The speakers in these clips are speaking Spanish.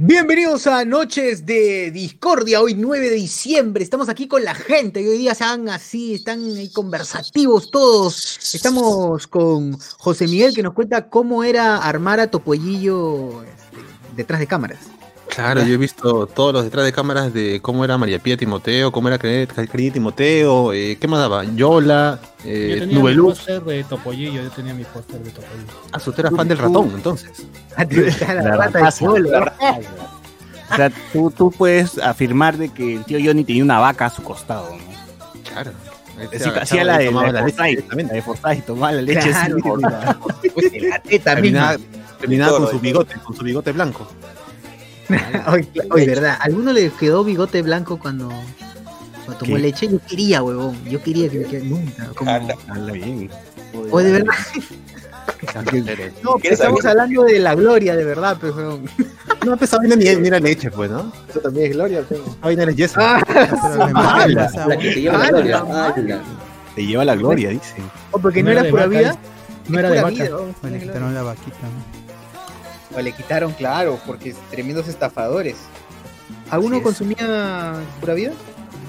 Bienvenidos a Noches de Discordia, hoy 9 de diciembre. Estamos aquí con la gente y hoy día están así, están conversativos todos. Estamos con José Miguel que nos cuenta cómo era armar a Topollillo este, detrás de cámaras. Claro, yo he visto todos los detrás de cámaras de cómo era María Pía Timoteo, cómo era Cariño Timoteo, eh, ¿qué más daba? Yola, eh, yo tenía mi póster de Topollillo, yo tenía mi póster de Topollillo. Ah, usted era fan del ratón, entonces. Ah, la, la rata de suelo. O sea, tú, tú puedes afirmar de que el tío Johnny tenía una vaca a su costado, ¿no? Claro. Sí, hacía la de, la, la, leche, la de Forsyth, tomaba la leche Claro, la- pues, la teta Terminaba, terminaba con su bigote, con su bigote blanco. Oye, oye, verdad, ¿a ¿alguno le quedó bigote blanco cuando, cuando tomó ¿Qué? leche? Yo quería, huevón. Yo quería que me quede nunca. Como... Habla bien. O de verdad. No, pero estamos hablando de la gloria, de verdad, pues, huevón. No, pues esa vaina ni, ni era leche, pues, ¿no? Eso también es gloria. pues. Esa vaina yeso. Ah, Pero le metí ala, más agua. La que te lleva la ¡Hala, gloria. ¡Hala! Te lleva la gloria, dice. o porque no, No era era pura vaca, vida. No era de vaca. vida, huevón. O le quitaron la vaquita. ¿no? O le quitaron, claro, porque tremendos estafadores. ¿Alguno es. consumía pura vida?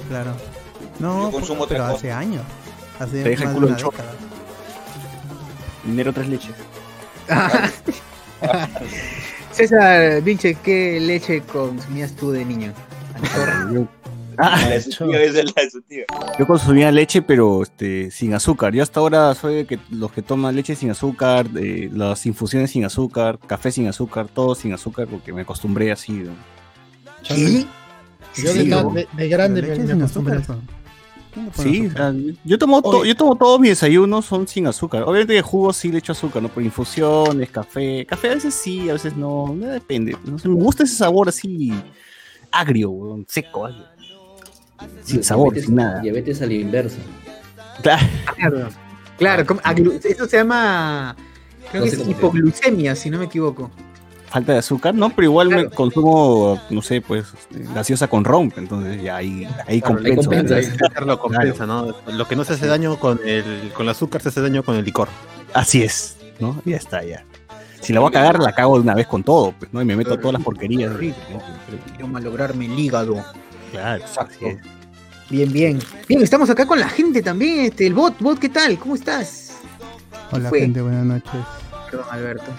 Claro. No, Yo consumo pero otra hace años. Hace Te deja el de culo una en shock. década. Dinero tres leches. César, Vinche, ¿qué leche consumías tú de niño? Ah, La de su tío, esa es la de su tío. yo consumía leche, pero este, sin azúcar. Yo hasta ahora soy de que los que toman leche sin azúcar, eh, las infusiones sin azúcar, café sin azúcar, todo sin azúcar, porque me acostumbré así. ¿no? ¿Qué? Yo de, Sí, de- de grande me, me sin acostumbré. azúcar, eso. ¿Quién le pone Sí, yo tomo, to- yo tomo todos mis desayunos son sin azúcar. Obviamente de jugos sí le echo azúcar, ¿no? Por infusiones, café. Café a veces sí, a veces no. no depende. No sé, me gusta ese sabor así agrio, seco, agrio. Sin sabor, Diabetes- sin nada. Diabetes a la inversa. Claro. Claro, aglu- eso se llama, creo No que es hipoglucemia, si no me equivoco. Falta de azúcar, no, pero igual me consumo, no sé, pues, este, gaseosa con ron, entonces ya ahí, ahí Claro, ahí compenso. compensa. César lo compensa, ¿no? Lo que no se hace daño con el, con el azúcar se hace daño con el licor. Así es, ¿no? Ya está, ya. Si la voy a cagar, la cago de una vez con todo, pues, ¿no? Y me meto todas las porquerías. ¿no? Quiero malograrme el hígado. Claro, es. Bien, bien. Bien, estamos acá con la gente también. Este, el bot, bot, ¿qué tal? ¿Cómo estás? Hola, fue? gente, buenas noches. Perdón, Alberto.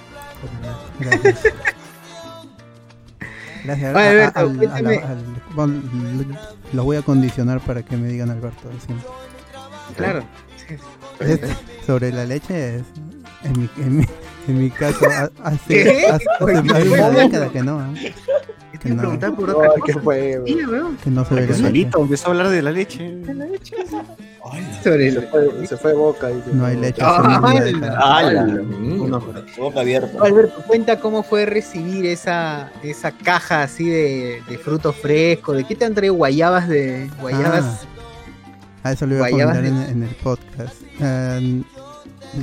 Gracias. Gracias. Oye, a- a- Alberto, al- a al- bueno, lo- lo voy a condicionar para que me digan Alberto. siempre. Claro. Es- sobre la leche, es- en, mi, en, mi, en mi caso, ha- hace, ¿Qué? hace, hace más de una década que no, ¿eh? Te iba a no. preguntar por otra qué fue, Sí, weón. que no se ve la leche. solito empezó a hablar de la leche. Sobre Se el... fue, se fue boca. y- No hay leche. Ah, de Boca abierta. Alberto, cuenta cómo fue recibir esa, esa caja así de, de frutos frescos. ¿De qué te han traído guayabas de guayabas? A eso lo iba a comentar en, en el podcast. Eh,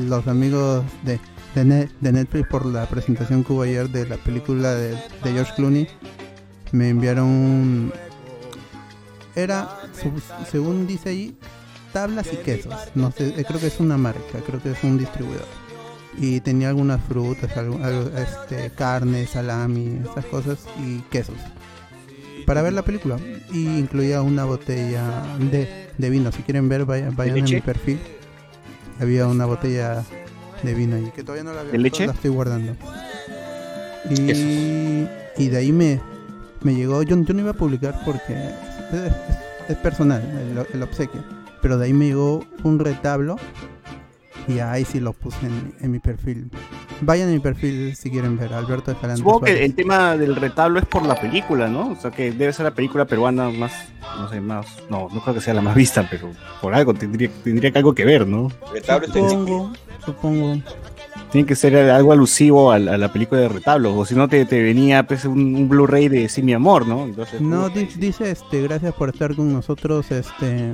los amigos de, de, de Netflix por la presentación que hubo ayer de la película de, de George Clooney me enviaron. Era, según dice ahí, tablas y quesos. No sé, eh, creo que es una marca, creo que es un distribuidor. Y tenía algunas frutas, algo- algo, este, carne, salami, esas cosas y quesos. Para ver la película. Y incluía una botella de, de vino. Si quieren ver, vayan, vayan a mi perfil. Había una botella de vino ahí. Que todavía no la leche? La estoy guardando. Y, y de ahí me, me llegó. Yo, yo no iba a publicar porque es, es- es personal el, el obsequio. Pero de ahí me llegó un retablo. Y ahí sí lo puse en, en mi perfil. Vayan a mi perfil si quieren ver. Alberto Escalante. Supongo que Suárez. el tema del retablo es por la película, ¿no? O sea, que debe ser la película peruana más, no sé, más, no, no creo que sea la más vista, pero por algo tendría, tendría que algo que ver, ¿no? Retablo está en Supongo, supongo. Tiene que ser algo alusivo a, la- a la película de retablo, o si no te, te venía pues, un, un Blu-ray de Sí, mi amor, ¿no? Entonces, No, di- dice este, gracias por estar con nosotros este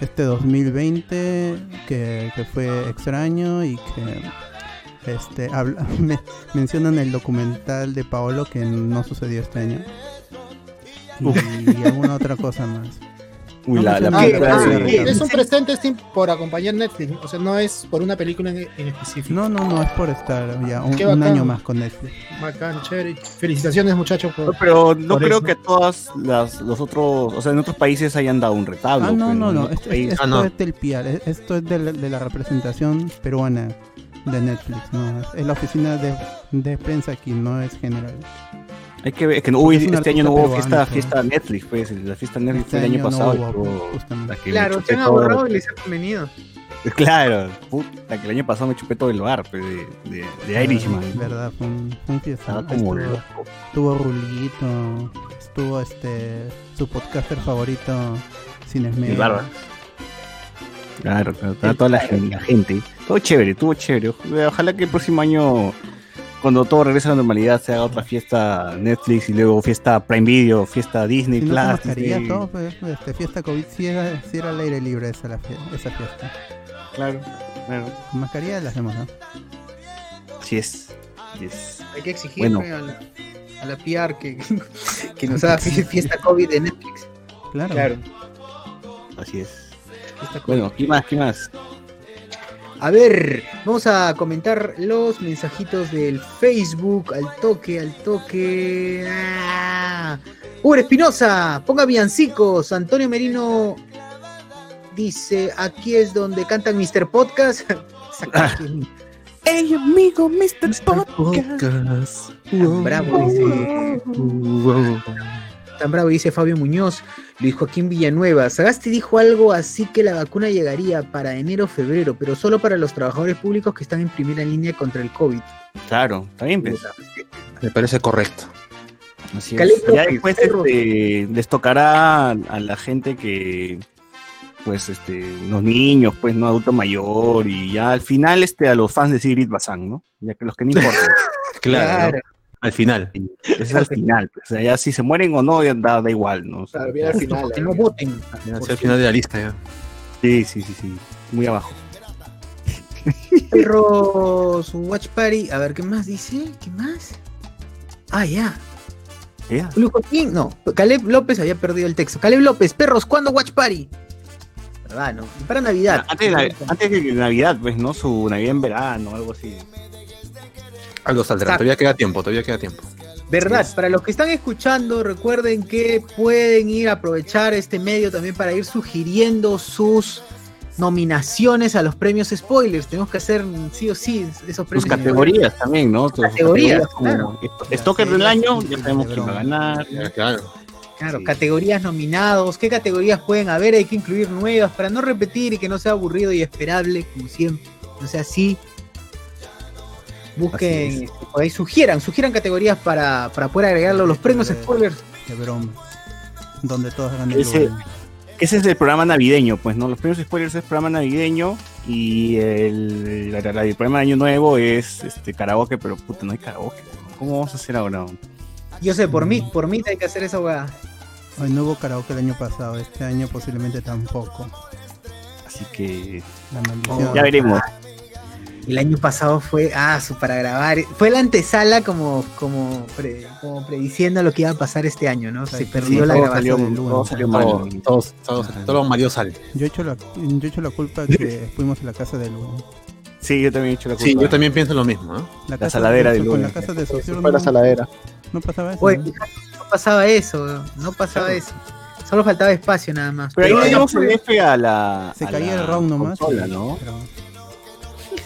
este 2020 que, que fue extraño y que este habla, me, mencionan el documental de Paolo que no sucedió este año y, alguna otra cosa más. Uy, No la, me la suena. película Ah, de-. Es un pre-testing por acompañar Netflix, o sea, no es por una película en, en específico. No, no, no, es por estar ya un, un año más con Netflix. Bacán, chévere. Felicitaciones, muchachos. No, pero no Por creo eso. que todas las los otros, o sea, en otros países hayan dado un retablo. Ah, no, pero no, no. Esto, países- esto Ah, no. es del PR. e- Esto es de la, de la representación peruana de Netflix. No, es- es la oficina de, de prensa aquí, no es general. Hay que ver, es que no, uy, es este año no hubo fiesta, fiesta Netflix, pues, la fiesta Netflix Este fue el año año no pasado. hubo, me Claro, se han todo- ahorrado y les han venido. Claro, puta, que el año pasado me chupé todo el bar pues, de, de, de Irishman. Ah, Verdad, fue un, fue un como Estuvo- loco. Estuvo Rulito, estuvo este su podcaster favorito, Sin El Esmero. barba. Claro, claro, toda la, la gente. Todo chévere, estuvo chévere. Ojalá que el próximo año, cuando todo regrese a la normalidad, se haga otra fiesta Netflix y luego fiesta Prime Video, fiesta Disney Si no Plus. Disney- todo, pues, este, fiesta COVID, sí era, sí era al aire libre esa, la fie- esa fiesta. Claro, claro. Con mascarilla la hacemos, ¿no? Así es. Yes. Hay que exigirle Bueno. a, la, a la PR que, que nos haga fie- fiesta COVID de Netflix. Claro. Claro. Así es. fiesta. Bueno, ¿qué más? ¿Qué más? A ver, vamos a comentar los mensajitos del Facebook. Al toque, al toque. ¡Ah! Uber Espinosa, ponga villancicos. Antonio Merino dice: aquí es donde cantan Mr. Podcast. ¡Ey, amigo, Mr. Tan bravo, dice. Bravo, dice Fabio Muñoz. Luis Joaquín Villanueva. Sagasti dijo algo así que la vacuna llegaría para enero o febrero, pero solo para los trabajadores públicos que están en primera línea contra el COVID. Claro, está bien, pues. Me parece correcto. Así es. Ya después este, les tocará a la gente que, pues, este, los niños, pues, no adulto mayor y ya al final, este, a los fans de Sigrid Bazán, ¿no? Ya que los que no importan. Claro. Al final. Ese es al final. pues, o sea, ya si se mueren o no, ya da, da igual, ¿no? O sea, Claro, viene al final. Que ahí. no voten. El final de la lista ya. sí, sí, sí, sí. Muy abajo. Perros Watch Party. A ver, ¿qué más dice? ¿Qué más? Ah, ya. Ya. Luis Joaquín, no. Caleb López había perdido el texto. Caleb López, perros, ¿cuándo Watch Party? ¿Verdad, no? Y para Navidad. Antes de, Nav- antes de Navidad, pues, ¿no? Su Navidad en verano, algo así. Algo saldrá. Todavía queda tiempo, todavía queda tiempo. Verdad, para los que están escuchando, recuerden que pueden ir a aprovechar este medio también para ir sugiriendo sus nominaciones a los premios spoilers. Tenemos que hacer sí o sí esos Sus premios. categorías también, ¿no? Sus Categorías, como claro. Stalker del año, ya sabemos quién va a ganar. Ya, claro. Claro, Sí. categorías nominados, qué categorías pueden haber, hay que incluir nuevas para no repetir y que no sea aburrido y esperable, como siempre. No sea así. Busquen, este, por ahí sugieran, sugieran categorías para, para poder agregarlo a los premios spoilers. Qué broma. Donde todos hagan el Ese-. Ese es el programa navideño, pues, ¿no? Los premios spoilers es programa navideño y el, la- la- el programa de año nuevo es este karaoke, pero puta, no hay karaoke. ¿Cómo vamos a hacer ahora? Yo sé, por mí, por mí hay que hacer esa hueá. Ay, no hubo karaoke el año pasado, este año posiblemente tampoco. Así que La maldición. ya veremos. El año pasado fue, ah, para grabar. Fue la antesala como, como, pre- como prediciendo lo que iba a pasar este año, ¿no? Se Sí, perdió sí, la todo grabación. salió, del todo salió Todo, mal. todos, todos, todo Mario sale. Yo he hecho la, yo he hecho la culpa que fuimos a la casa de Lu. Sí, yo también he hecho la culpa. Sí, yo también pienso lo mismo. ¿no? La, casa saladera de, de con la casa de Socio Fue la no, saladera. no pasaba eso. Oye, ¿no? no pasaba eso, no pasaba eso. Solo faltaba espacio nada más. Pero ahí le dimos el F a la. Se a caía la el round nomás. consola, ¿no? pero-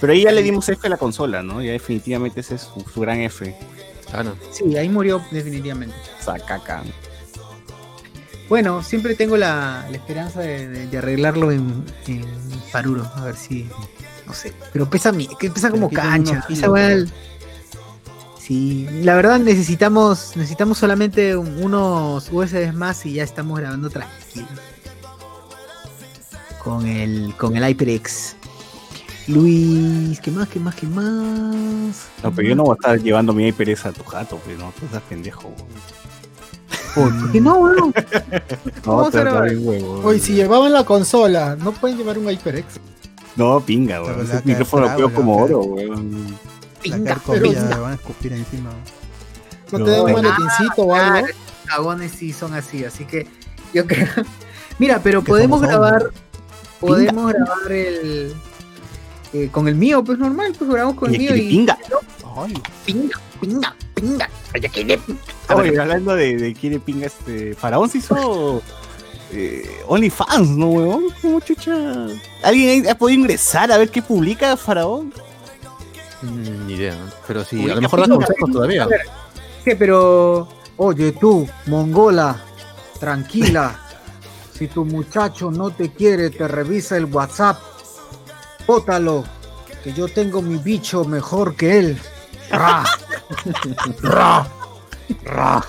Pero ahí ya le dimos F a la consola, ¿no? Ya definitivamente ese es su, su gran F. Claro. Sí, ahí murió definitivamente. Sacaca. Bueno, siempre tengo la, la esperanza de, de- de arreglarlo en, en Paruro, a ver si. No sé. Pero pesa, mi- que pesa como cancha. unos Esa kilos, weá- pero- Sí, la verdad necesitamos necesitamos solamente un- unos USBs más y ya estamos grabando tranquilo. Con el con el HyperX. Luis, ¿qué más? ¿Qué más? ¿Qué más? No, pero yo no voy a estar llevando mi pereza a tu jato, pues, ¿no? Tú estás pendejo. weón. ¿Por qué no, weón? No, bien huevo. Oye, si llevaban la consola, no pueden llevar un HyperX. No, pinga, weón. Pero Ese micrófono lo veo como oro, weón. Pinga, pero le van a escupir encima. No, No, te dan un maletincito o algo. Cagones sí son así, así que yo creo, Mira, pero podemos grabar, podemos grabar el eh, con el mío, pues normal, pues grabamos con el mío y pinga. Pinga, pinga, pinga. Oye, hablando de, de quiere pinga, este. Faraón se hizo. Eh, OnlyFans, ¿no, huevón? ¿Cómo chucha? ¿Alguien ha podido ingresar a ver qué publica Faraón? Mm, Ni idea, ¿no? pero sí, Uy, a lo mejor da consejos todavía. ¿Qué? Pero, oye tú, mongola, tranquila. Si tu muchacho no te quiere, te revisa el WhatsApp. Bótalo, que yo tengo mi bicho mejor que él. Ra, ra, ra.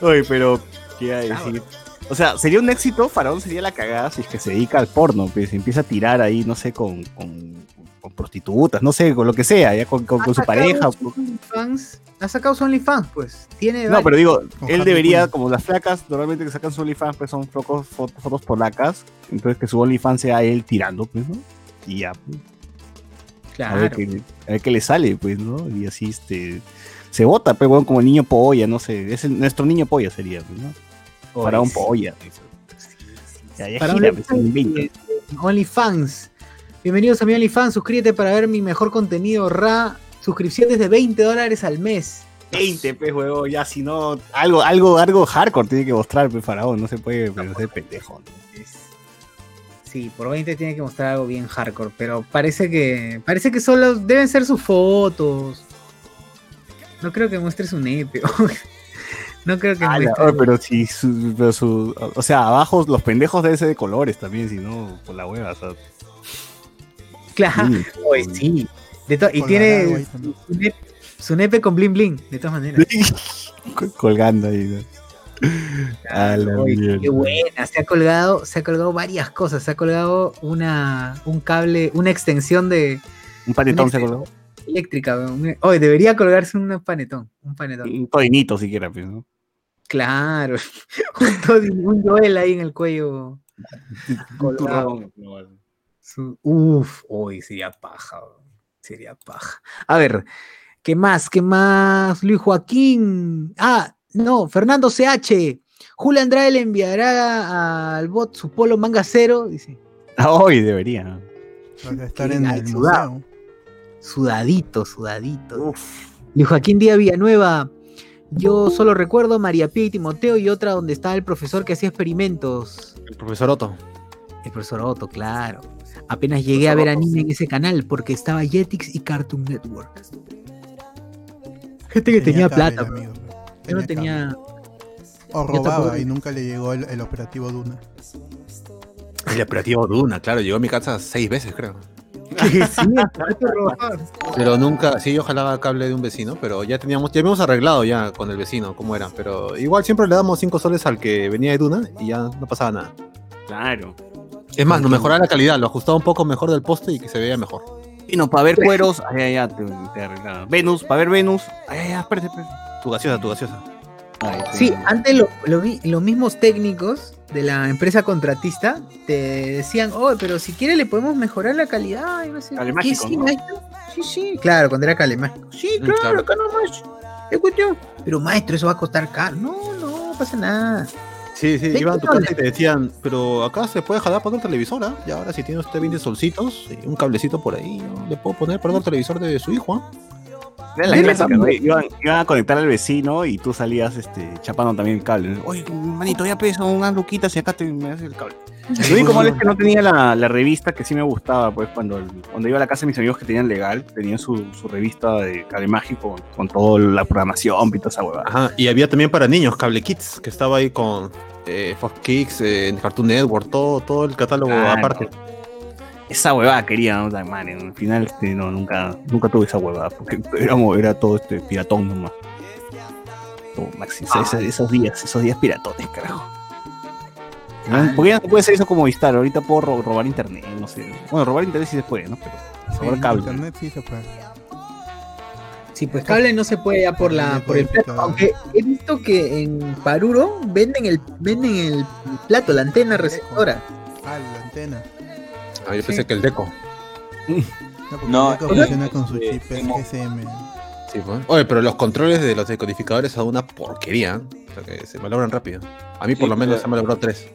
Oye, pero, ¿qué iba a decir? O sea, sería un éxito, Faraón sería la cagada si es que se dedica al porno, pues empieza a tirar ahí, no sé, con, con, con prostitutas, no sé, con lo que sea, ya con, con- con su pareja. OnlyFans, Ha sacado su OnlyFans, pues. Tiene No, pero digo, él debería, como las flacas, normalmente que sacan su OnlyFans, pues son fotos, fotos, fotos polacas, entonces que su OnlyFans sea él tirando, pues, ¿no? Y ya, pues, a, ver qué, a ver qué le sale, pues, ¿no? Y así, este, se vota, pues, bueno, como niño polla, no sé, es el- nuestro niño polla sería, pues, ¿no? Para un polla. pues. Ya, ya Para gira, pues, 20. OnlyFans. Bienvenidos a mi OnlyFans. Suscríbete para ver mi mejor contenido. Ra. Suscripciones de 20 dólares al mes. 20, pues, huevo, ya si no, algo, algo, algo hardcore tiene que mostrar, pues, Faraón, no se puede pues, hacer pendejo, ¿no? Sí, por 20 tiene que mostrar algo bien hardcore, pero parece que parece que solo deben ser sus fotos. No creo que muestre su nepe. no creo que muestre. pero si su, pero su- o sea, abajo los pendejos deben ser de colores también, si no, por la hueva, o sea. Claro, sí. oye, sí. De to- y tiene su nepe, su nepe con bling bling, de todas maneras. Col- colgando ahí, ¿no? A la Oye, mierda. qué buena, se ha colgado, se ha colgado varias cosas, se ha colgado una un cable, una extensión de Un panetón se colgó. eléctrica. un- Oye, debería colgarse un panetón, un panetón. Un todinito siquiera, pues, ¿no? Claro, un, un Joel ahí en el cuello. Un turrón, Uf, hoy sería paja, weón, sería paja. A ver, ¿qué más? ¿Qué más? Luis Joaquín. Ah, no, Fernando CH. Julio Andrade le enviará al bot su polo manga cero, dice. Ah, Hoy debería. Para estar en el sudado. museo. Sudadito, sudadito. Luis Joaquín Díaz Villanueva. Yo solo recuerdo María Pía y Timoteo y otra donde estaba el profesor que hacía experimentos. El profesor Otto. El profesor Otto, claro. Apenas llegué a ver anime en ese canal porque estaba Jetix y Cartoon Network. Gente que tenía, cable, plata, amigo, yo no tenía. O robaba y nunca le llegó el, el operativo Duna. El operativo Duna, claro, llegó a mi casa seis veces, creo. sí. Pero nunca, sí, yo jalaba cable de un vecino, pero ya teníamos, ya habíamos arreglado ya con el vecino cómo era. Pero igual siempre le damos cinco soles al que venía de Duna y ya no pasaba nada. Claro. Es más, nos mejoraba la calidad, lo ajustaba un poco mejor del poste y que se veía mejor. No, para ver cueros, ay, te, te. Venus, para ver Venus, ay, ay, ay, espérate, espérate. Tu gaseosa, tu gaseosa. Ay, Sí, antes lo- lo vi- los mismos técnicos de la empresa contratista te decían, oh, pero si quiere le podemos mejorar la calidad. Y no sé, Cable ¿qué, mágico, sí, ¿no? maestro? Sí, sí, claro, cuando era cable mágico. Sí, Mm, claro, claro. acá nomás. Es cuestión. Pero maestro, eso va a costar caro. No, no, pasa nada. Sí, sí, iban a tu casa y te decían, pero acá se puede jalar para otro televisor, ¿ah? Y ahora si tiene usted 20 solcitos y un cablecito por ahí, ¿no? le puedo poner para otro televisor de su hijo, ¿ah? Era la Mira, clásica, también. ¿no? Iban, iban a conectar al vecino y tú salías este, chapando también el cable. Oye, manito, ya peso unas luquitas y acá te me haces el cable. Lo único malo es que no tenía la, la revista que sí me gustaba, pues cuando, cuando iba a la casa de mis amigos que tenían legal, tenían su, su revista de cable mágico con toda la programación y toda esa huevada. Ajá, y había también para niños, Cable Kids, que estaba ahí con eh, Fox Kicks, eh, Cartoon Network, todo, todo el catálogo Claro. aparte. Esa huevada quería, ¿no? La madre, Al final este, no, nunca, nunca tuve esa huevada, porque éramos- era todo este piratón nomás. Todo maxi, esos, esos días, esos días piratones, carajo. Ah. Porque ya no puede hacer eso como Vistar, ahorita puedo ro- robar internet, no sé. Bueno, robar internet sí se puede, ¿no? Pero Sí, robar cable. internet sí se puede. Sí, pues cable no se puede ya por la por el plato. Aunque he visto que en Paruro venden el venden el plato, la antena receptora. Ah, la antena. Ah, yo pensé que el Deco. No, porque No, el Deco eh, funciona con su eh, chip tengo- GSM. Sí, pues. Oye, pero los controles de los decodificadores son una porquería. ¿eh? O sea, que se malogran rápido. A mí por lo menos se me logró tres.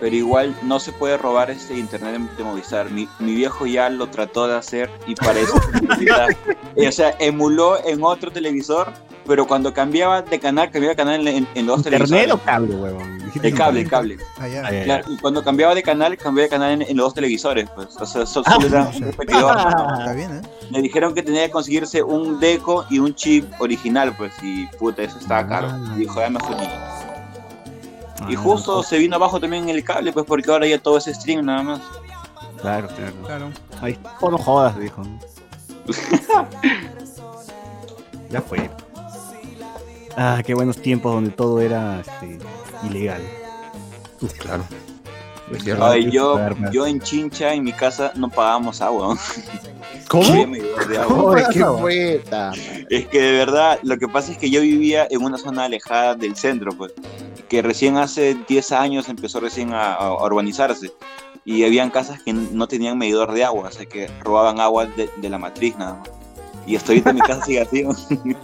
pero igual no se puede robar este internet de Movistar. Mi, mi viejo ya lo trató de hacer y para eso, o sea, emuló en otro televisor, pero cuando cambiaba de canal, cambiaba de canal en, en- en los ¿Internet televisores. o cable, huevón? El cable, el cable. Ah, ya, ya. Claro, y cuando cambiaba de canal, cambiaba de canal en, en los dos televisores, pues. O sea, so- solo era un repetidor. Está bien, ¿eh? Me dijeron que tenía que conseguirse un deco y un chip original, pues, y puta, eso estaba caro. Y dijo, ya me fui. Y Ah, justo se vino abajo también el cable, pues, porque ahora ya todo es stream nada más. Claro, claro. Claro. Ahí, "Oh, no jodas, dijo. ya fue. Ah, qué buenos tiempos donde todo era este, ilegal. Claro. Es cierto. Ay, yo, yo en Chincha, en mi casa, no pagábamos agua. ¿Cómo? Agua. Joder, qué vuelta. Es que de verdad, lo que pasa es que yo vivía en una zona alejada del centro, pues, que recién hace 10 años empezó recién a, a urbanizarse. Y habían casas que no tenían medidor de agua, o sea que robaban agua de, de la matriz nada más. Y hasta ahorita mi casa sigue así.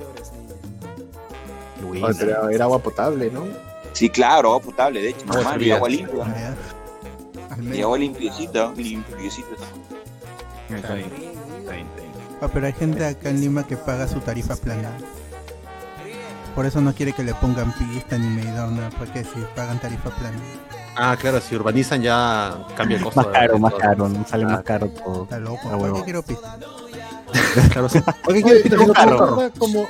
Qué buena. Era agua potable, ¿no? Sí, claro, agua potable, de hecho, No, normal, y agua limpia. Al Y agua limpiecita, limpiecita. Está bien, está bien, está bien. Ah, pero hay gente acá en Lima que paga su tarifa plana. Por eso no quiere que le pongan pista ni medidor, nada, porque si pagan tarifa plana. Ah, claro, si urbanizan ya cambia el costo. Más caro, más caro, ¿no? sale Ah. más caro todo. Está loco, Ah, ¿por qué quiero pista? Claro, sí. Me carro. recuerda como,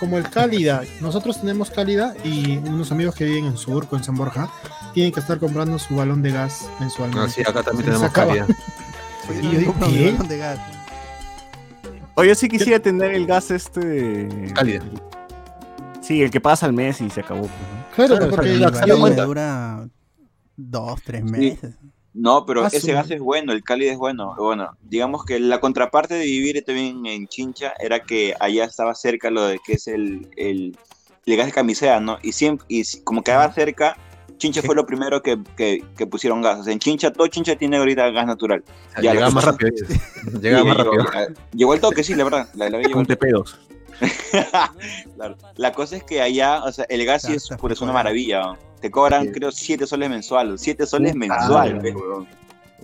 como el Cálida. Nosotros tenemos Cálida y unos amigos que viven en Surco, en San Borja, tienen que estar comprando su balón de gas mensualmente. Ah, sí, acá también tenemos. Oye, Y yo digo, ¿qué? balón de gas. Oye, yo sí quisiera tener el gas este. Cálido. Sí, el que pasa al mes y se acabó. pues, ¿no? Claro, Claro, porque cuenta. dura dos, tres meses. No, pero Ah, ese gas es bueno, el cálido es bueno. Bueno, digamos que la contraparte de vivir también en Chincha era que allá estaba cerca lo de que es el, el, el gas de camisea, ¿no? Y siempre, y como quedaba cerca, Chincha fue lo primero que, que, que pusieron gas. O sea, en Chincha, todo Chincha tiene ahorita gas natural. O sea, Ya, llegaba más rápido. Llegaba más rápido. llegó el toque, sí, la verdad. La, la, llegó Con el toque. pedos. Claro. La cosa es que allá, o sea, el gas sí Ya es, una maravilla. ¿no? Te cobran, Sí. creo, 7 soles mensuales. 7 soles mensuales, weón.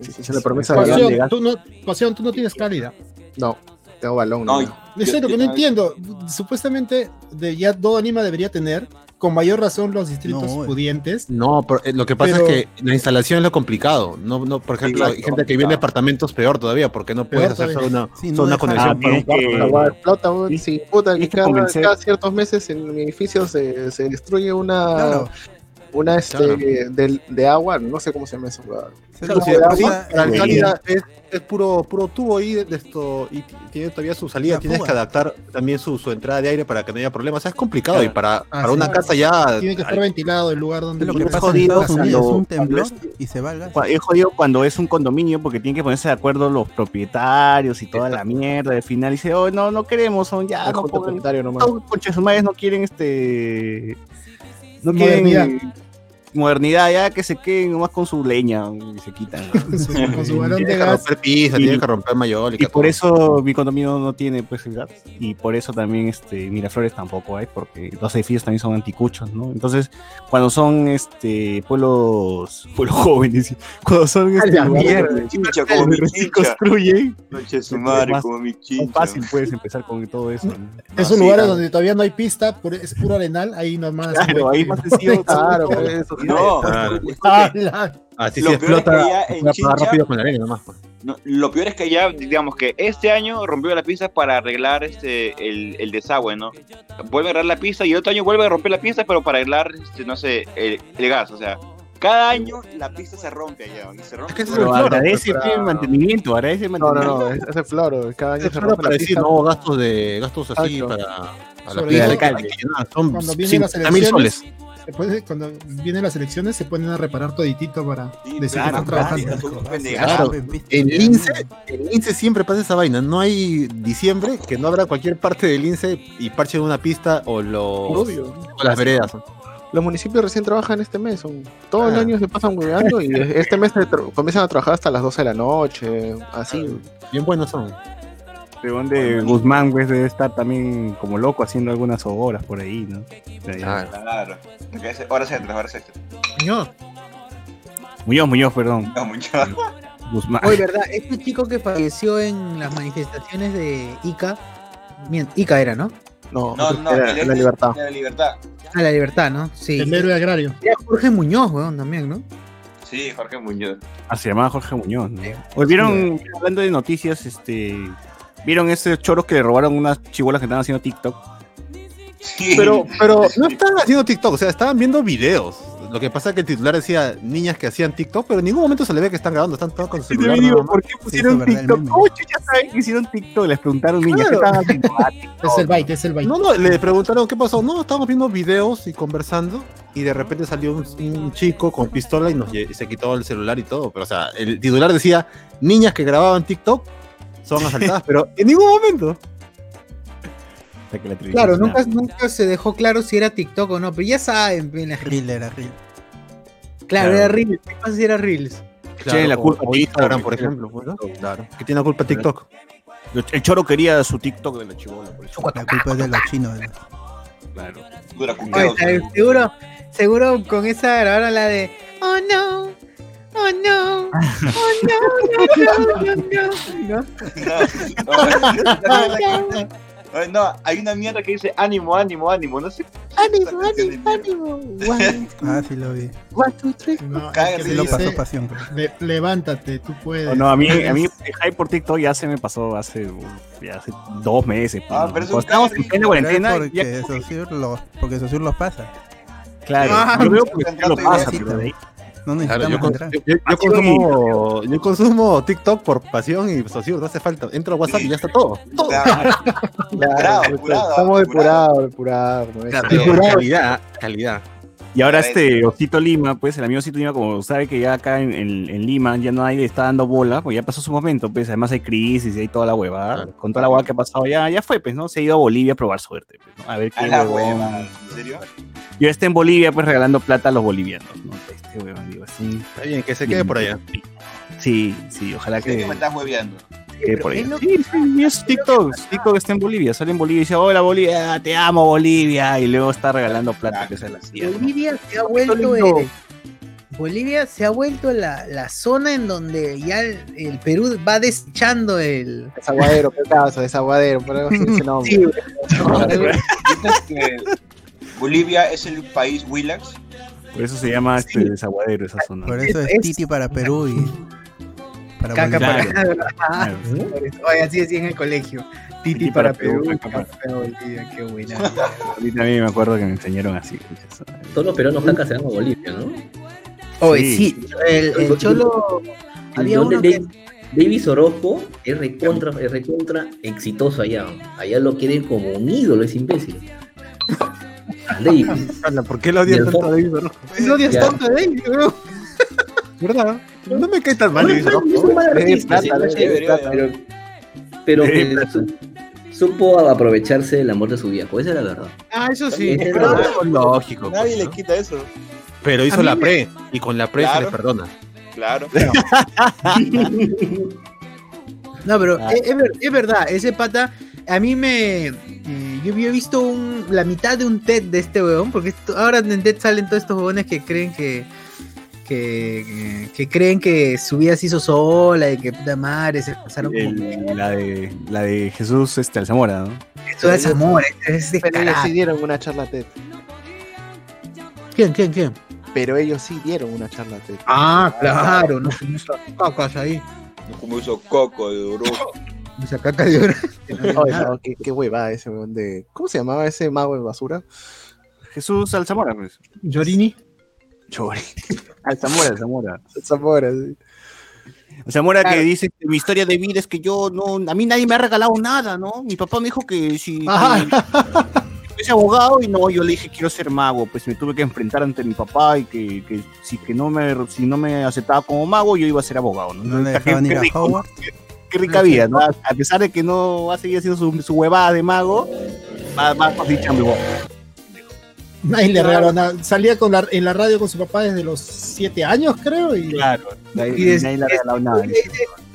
Esa es la promesa Pasión. de gas. tú no, Pasión, tú no tienes Cálida. No, tengo balón. No, No, Es Yo- cierto yo que no también- entiendo. Supuestamente de ya todo Anima debería tener, con mayor razón los distritos No, eh. pudientes. No, pero eh, lo que pasa Pero- es que la instalación es lo complicado. No, no, por ejemplo, hay gente que vive en complicado. departamentos peor todavía, porque no puedes hacer solo todavía. una, Sí, no una conexión para un cuarto. Explota, puta, cada, ciertos meses en mi edificio se, se destruye una, Claro. Una este, Claro. de, de agua, no sé cómo se llama eso. de es, es puro, puro tubo ahí de, esto y tiene todavía su salida, La tienes fuga. que adaptar también su, su entrada de aire para que no haya problemas. O sea, es complicado Claro. y para, Ah, para sí. una casa ya Tiene que estar ventilado el lugar donde Es lo que Es pasa jodido cuando- un temblor y se va el gas. Es jodido cuando es un condominio porque tienen que ponerse de acuerdo los propietarios y toda la mierda. Al final dice, oh, no, no queremos, son ya, no. No, su madre, no quieren este. No Modernidad. Modernidad, ya que se queden nomás con su leña y se quitan. con su, con su balón de que gas. romper piso, Y- que romper mayólica. Y por todo. eso mi condominio no tiene pues gas. Y por eso también este Miraflores tampoco hay, porque los edificios también son anticuchos, ¿no? Entonces, cuando son este pueblos, pueblos jóvenes, cuando son este, mierda, como mi construyen, Noche su madre, más- como mi es chincha. fácil puedes empezar con todo eso. ¿no? Esos sí, lugares claro. donde todavía no hay pista, es puro arenal, ahí nomás. Claro, ahí más sencillo. Claro, pues, No, Claro. que Así Lo se peor es que explota, en Chincha- rápido con la arena nomás. pues. no, lo peor es que ya, digamos que este año rompió la pista para arreglar este el, el desagüe, ¿no? Vuelve a arreglar la pista y el otro año vuelve a romper la pista, pero para arreglar, este, no sé, el, el gas, o sea, cada año la pista se rompe allá, y se rompe. Es que Pero floro, agradece el mantenimiento, agradece el No, no, no, es, es el floro. Cada año se rompe la para decir, pista. no, gastos de gastos así Exacto. para, para la pista. que Son cuando vienen las 50 mil soles. Después de- cuando vienen las elecciones, se ponen a reparar toditito para Sí, decir claro, que están trabajando. claro. En Lince, en Lince siempre pasa esa vaina. No hay diciembre que no habrá cualquier parte del Lince y parchen una pista o, los, Obvio. o las veredas. Los municipios recién trabajan este mes. Son, todo el Ah. año se pasan hueveando y este mes comienzan a trabajar hasta las 12 de la noche. Así. Bien buenos son. De donde Guzmán pues, debe estar también como loco haciendo algunas horas por ahí, ¿no? Claro. Ese- Horas extras, horas extras. Señor. Muñoz, Muñoz, perdón. No, mucho. Guzmán. Oye, ¿verdad? Este chico que falleció en las manifestaciones de Ica, Ica era, ¿no? No, No, no, era- la libertad. de la libertad. A la libertad, ¿no? Sí. El héroe agrario. Era Jorge Muñoz, weón, también, ¿no? Sí, Jorge Muñoz. Ah, se llamaba Jorge Muñoz. ¿no? Oye, ¿vieron, hablando de noticias, este. ¿Vieron esos choros que le robaron unas chibolas que estaban haciendo TikTok? Sí. Pero, pero no estaban haciendo TikTok, o sea, estaban viendo videos. Lo que pasa es que el titular decía niñas que hacían TikTok, pero en ningún momento se le ve que están grabando, están todos con su celular. te digo. ¿por qué pusieron TikTok? ¿Cómo chucha saben que hicieron TikTok? Les preguntaron niñas, ¿qué estaban haciendo? Ah. Es el byte, es el byte. No, no, le preguntaron qué pasó. No, estábamos viendo videos y conversando y de repente salió un, un chico con pistola y, nos, y se quitó el celular y todo. Pero, o sea, el titular decía niñas que grababan TikTok son asaltadas, pero en ningún momento. Hasta que la televisión Claro, nunca, nunca se dejó claro si era TikTok o no, pero ya saben, bien, la gente. Reel era Reel. Claro, Claro. era Reels. ¿Qué pasa si era Reels? Che, la o- culpa o de Instagram, TikTok, por que- ejemplo. ¿no? Claro. Que tiene la culpa TikTok. El choro quería su TikTok de la chibola, por eso. La culpa es de los chinos. ¿no? Claro. Dura Oye, cuqueo. ¿sabes? seguro, seguro con esa grabaron la de Oh no, oh no, oh no, no, no, no, no. No, no, no, no, hay una mierda que dice ánimo, ánimo, ánimo. No sé. Ánimo, ánimo, ánimo. One, Ah, sí lo vi. one, two, three. No, que Sí lo pasó pasión. "Le- levántate, tú puedes. No, no, a mí, a mí el hype por TikTok ya se me pasó hace, ya hace dos meses. Ah, ¿no? pero es Cuando un estábamos cague. en plena cuarentena, porque ya- Saussure los, porque Saussure los pasa. claro, Ah, yo veo que lo pasa, pero de ahí- No Claro, yo, necesitamos yo- yo- yo sí, consumo, yo consumo TikTok por pasión y socio, no hace falta. Entro a WhatsApp y ya está todo. Estamos depurados, depurados. calidad, calidad. Y ahora este Osito Lima, pues el amigo Osito Lima, como sabe que ya acá en, en- en Lima ya nadie le está dando bola, pues ya pasó su momento, pues además hay crisis y hay toda la huevada. Claro. Con toda la huevada que ha pasado ya, ya fue, pues, ¿no? Se ha ido a Bolivia a probar suerte, pues, ¿no? A ver qué A la huevón. hueva. ¿En serio? Yo está en Bolivia, pues regalando plata a los bolivianos, ¿no? Este huevón, digo, así. Está bien, que se quede por allá. Sí, sí, ojalá que que me estás hueveando. Quede por lo Sí, sí, y es TikTok. TikTok está en Bolivia, sale en Bolivia y dice, hola Bolivia, te amo Bolivia, y luego está regalando plata, que se la hacía. ¿no? Bolivia se ha vuelto el- Bolivia se ha vuelto la, la zona en donde ya el, el Perú va desechando el. Es aguadero, qué causa, es aguadero, por algo así ese nombre. Sí, ¿Dices que Bolivia es el país Willax? Por eso se llama este desaguadero esa zona. Por eso es Es- Titi para Perú y para caca Bolivia. para. Claro. Oye, así decía en el colegio. Titi Titi para, para Perú, Perú, caca para- caca para Bolivia, qué buena. A mí también me acuerdo que me enseñaron así. Todos los peruanos caca se van a Bolivia, ¿no? Oye, Sí. sí, el, el cholo. Había uno que. Davis Orozco es recontra, es recontra exitoso allá. Allá lo quieren como un ídolo, es imbécil. A Davis. Ala, ¿Por qué lo odias tanto a Orozco? Odias weón. ¿Verdad? No me cae tan mal pero, pero Le que su- supo aprovecharse del amor de su viejo, esa es la verdad. Ah, eso sí. Es Pero lógico. Nadie pues, le ¿no? quita eso. Pero hizo la me- pre y con la pre se le perdona. Claro. No, pero Ah. es, es ver- es verdad, ese pata, a mí me. eh, yo, yo he visto un- la mitad de un TED de este weón, porque esto- ahora en TED salen todos estos weones que creen que. Que, que creen que su vida se hizo sola y que puta madre se pasaron como El- la, de, la de Jesús este, Alzamora, ¿no? eso es Pero ellos sí dieron una charla TED. ¿Quién, quién, quién? Pero ellos sí dieron una charla TED. Ah, claro, no se hizo cacas ahí. Como hizo Coco de Uru. Esa caca de oro. Oye, no, qué, qué huevada ese weón de. ¿Cómo se llamaba ese mago de basura? Jesús Alzamora, pues. Yorini. Chori. Alzamora, Alzamora. Zamora, sí. Alzamora Claro. que dice que mi historia de vida es que yo no, a mí nadie me ha regalado nada, ¿no? Mi papá me dijo que si que fuese abogado y no, yo le dije quiero ser mago, pues me tuve que enfrentar ante mi papá y que, que si que no me si no me aceptaba como mago yo iba a ser abogado, ¿no? No le Qué- dejaban qué ir a Howard. Qué rica vida, ¿no? A pesar de que no ha seguido haciendo su, su huevada de mago, va, va a dicha mi. Nadie le regaló nada. Salía con la, en la radio con su papá desde los siete años, creo. Y Claro, nadie, Y des- nadie le ha regalado nada.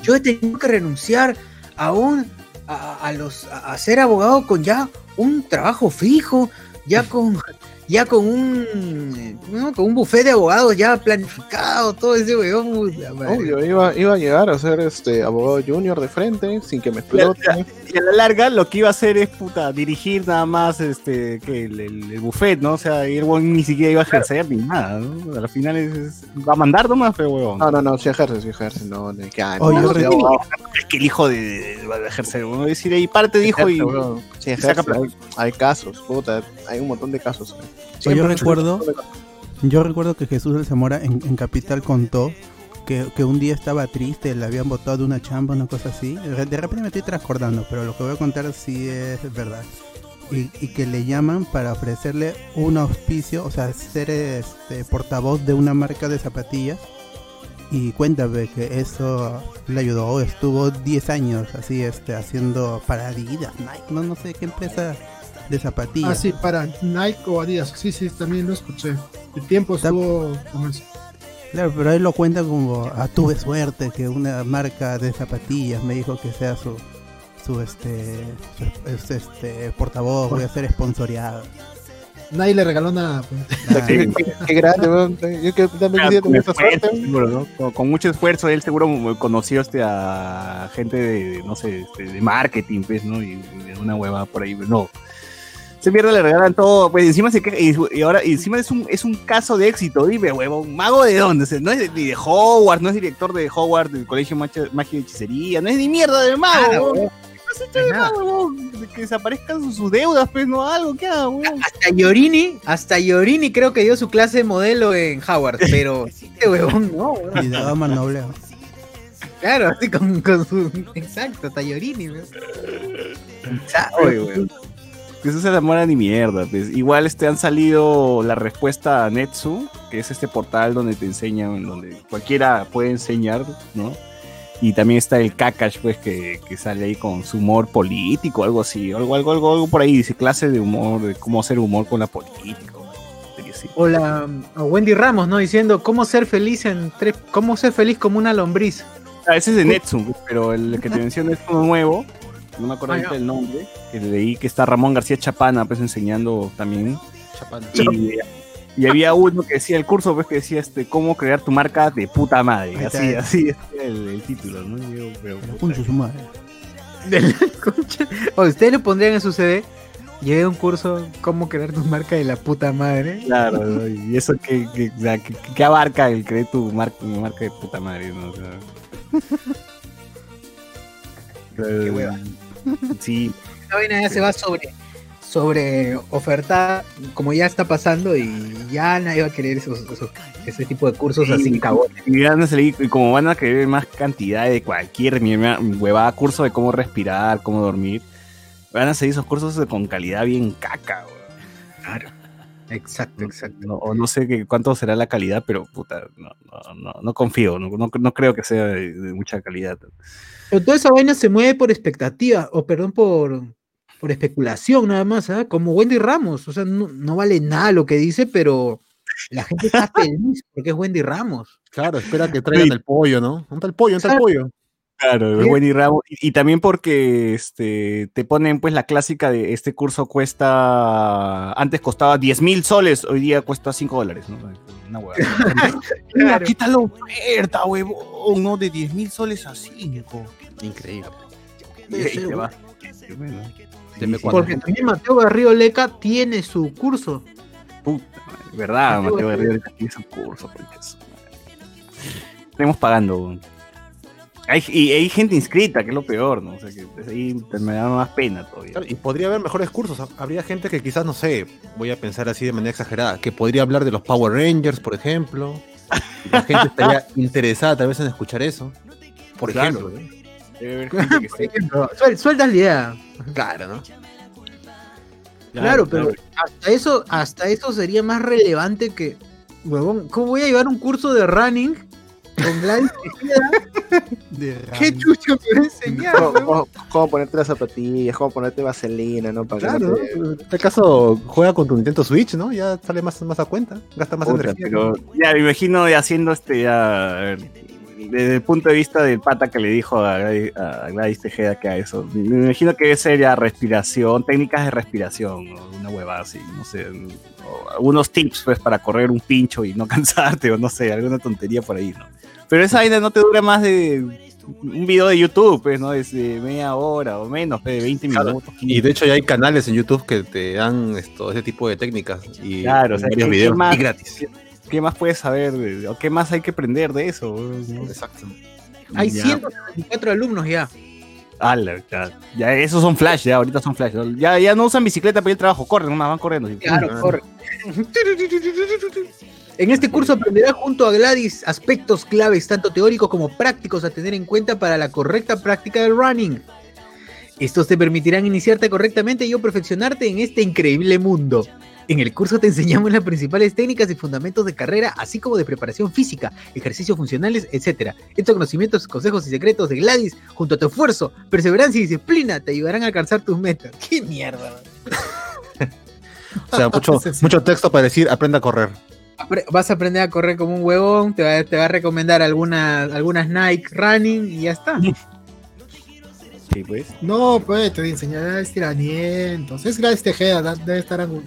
Yo he tenido que renunciar a un a, a los a ser abogado con ya un trabajo fijo, ya con ya con un ¿no? Con un buffet de abogados ya planificado, todo ese weón. Obvio, iba, iba a llegar a ser este abogado junior de frente, sin que me explote. y a la larga lo que iba a hacer es puta, dirigir nada más este que el, el- el buffet, ¿no? O sea, weón ni siquiera iba a ejercer ni nada, ¿no? Al final es, es- va a mandar nomás, pero weón. No, no, no, si ejerce, si ejerce, no, de que ah, no, no, Es que el hijo de, de- va a ejercer, weón. Es decir, ahí parte dijo y. ejerce. Sí, y saca hay, hay casos, puta, hay un montón de casos. Oye, yo recuerdo, yo recuerdo que Jesús del Zamora en, en Capital contó que, que un día estaba triste, le habían botado de una chamba, una cosa así. De de repente me estoy transcordando, pero lo que voy a contar sí es verdad. Y, y que le llaman para ofrecerle un auspicio, o sea, ser este, portavoz de una marca de zapatillas. Y cuéntame que eso le ayudó, estuvo 10 años así, este, haciendo para Adidas, Nike, no, no sé qué empresa de zapatillas. Ah, sí, para Nike o Adidas. Sí, sí, también lo escuché. El tiempo estuvo con eso. Claro, pero él lo cuenta como, ah, tuve suerte que una marca de zapatillas me dijo que sea su, su este, su- es- este portavoz, voy a ser sponsoreado. Nadie le regaló nada. pues. Qué, qué- qué grande, weón. Yo que también Claro, con, esfuerzo, suerte. seguro, ¿no? Con, con mucho esfuerzo, él seguro conoció este, a gente de, no sé, este, de marketing, pues, ¿no? Y, y de una hueva por ahí, no. Se pierde, le regalan todo, pues encima se queja- y, y ahora y encima es un, es un caso de éxito, dime, huevón, mago de dónde, O sea, no es de- ni de Hogwarts, no es director de Hogwarts del Colegio Macha- Magia y Hechicería, no es ni mierda de mago, Nada, huevón. huevón. ¿Qué pasa, de mago, huevón? De Que desaparezcan sus, sus deudas, pues, no, algo, ¿qué haga, huevón? Hasta Yorini, hasta Yorini creo que dio su clase de modelo en Howard, pero este huevón no, huevón. y de Omar Noble. Claro, así con, con su. Exacto, hasta Yorini, weón. Exacto, weón. Eso se enamora ni mierda, pues. Igual este han salido la respuesta a Netsu, que es este portal donde te enseñan, donde cualquiera puede enseñar, ¿no? Y también está el Kakash, pues, que, que sale ahí con su humor político, algo así, algo, algo, algo, algo por ahí, dice clase de humor, de cómo hacer humor con la política. ¿no? Así. O la o Wendy Ramos, ¿no? Diciendo cómo ser feliz en tres. cómo ser feliz como una lombriz. Ah, ese es de Netsu, pues, pero el que te menciono es uno nuevo, no me acuerdo Ah, ahorita el nombre, que leí que está Ramón García Chapana, pues, enseñando también. Y, y había uno que decía el curso, pues que decía este cómo crear tu marca de puta madre. Así, así es el, el título, ¿no? Yo, pero, puta, su madre. De la concha. O ustedes le pondrían en su CD. Llevé un curso cómo crear tu marca de la puta madre. Claro, ¿no? y eso que, que, o sea, que- que abarca el crear tu marca, marca de puta madre, ¿no? O sea, Qué hueva. Sí, Esta vaina ya se va sobre sobre ofertar como ya está pasando y ya nadie va a querer esos, esos- ese tipo de cursos Sí. así cagones. y van a salir- y como van a querer más cantidad de cualquier huevada, curso de cómo respirar, cómo dormir, van a salir esos cursos con calidad bien caca. Claro. Exacto, exacto. No, o no sé qué, cuánto será la calidad, pero puta, no, no, no, no confío, no, no, no creo que sea de, de mucha calidad. Pero toda esa vaina se mueve por expectativa, o perdón, por, por especulación nada más, ¿ah? Como Wendy Ramos, o sea, no, no vale nada lo que dice, pero la gente está feliz porque es Wendy Ramos. Claro, espera que traigan Sí. el pollo, ¿no? ¿Dónde el pollo? ¿Dónde está el Claro. pollo? Claro, Sí. Wendy Ramos. Y, y también porque este, te ponen pues la clásica de este curso cuesta, antes costaba 10 mil soles, hoy día cuesta 5 dólares, ¿no? Una huevada. Mira, aquí está la oferta, huevón, ¿no? De 10 mil soles a 5. Increíble. Y ahí te va. Bueno, Deme sí. Porque también Mateo Garrido Leca tiene su curso. Puta madre, ¿Verdad, Mateo Mateo Guerrero? Tiene su curso, pues. Estamos pagando. Hay, y hay gente inscrita, que es lo peor, ¿no? O sea, que ahí me da más pena todavía. Claro, y podría haber mejores cursos. Habría gente que quizás, no sé, voy a pensar así de manera exagerada, que podría hablar de los Power Rangers, por ejemplo. La gente estaría interesada tal vez en escuchar eso. Por Claro. ejemplo. ¿no? Debe haber gente que esté- Suel- sueltas la idea. Claro, ¿no? Claro, pero hasta eso, hasta eso sería más relevante que, huevón, ¿cómo voy a llevar un curso de running con Gladys? De ¿Qué chucho me va a enseñar? ¿Cómo, huevón? cómo- cómo ponerte las zapatillas, cómo ponerte vaselina, ¿no? Para Claro, te- En este caso, juega con tu Nintendo Switch, ¿no? Ya sale más, más a cuenta, gasta más energía. pero ya me imagino ya haciendo este ya a ver, desde el punto de vista del pata que le dijo a Gladys, a Gladys Tejeda que a eso, me imagino que sería respiración, técnicas de respiración, una hueva así, no sé, algunos tips pues para correr un pincho y no cansarte, o no sé, alguna tontería por ahí, ¿no? Pero esa vaina no te dura más de un video de YouTube, pues, ¿no? Es de media hora o menos, pues, de 20 Claro. minutos. Y de hecho ya hay canales en YouTube que te dan esto, ese tipo de técnicas y Claro, o sea, varios ¿qué- videos más? y gratis. ¿Qué más puedes saber? de- ¿O qué más hay que aprender de eso? ¿no? Exacto. Hay Ya. 174 alumnos ya. Ala, ya, ya, esos son flash, ya, ahorita son flash. ¿no? Ya, ya no usan bicicleta para ir al trabajo, corren, nomás van corriendo. Claro, Ah. corre. En este curso aprenderás junto a Gladys aspectos claves, tanto teóricos como prácticos, a tener en cuenta para la correcta práctica del running. Estos te permitirán iniciarte correctamente y o perfeccionarte en este increíble mundo. En el curso te enseñamos las principales técnicas y fundamentos de carrera, así como de preparación física, ejercicios funcionales, etc. Estos conocimientos, consejos y secretos de Gladys, junto a tu esfuerzo, perseverancia y disciplina, te ayudarán a alcanzar tus metas. ¡Qué mierda! O sea, mucho, texto para decir aprenda a correr. Vas a aprender a correr como un huevón, te va, te va a recomendar algunas, algunas Nike Running y ya está. Sí, pues. No, pues te enseñará estiramientos. Es Gladys Tejeda, da- debe estar algo-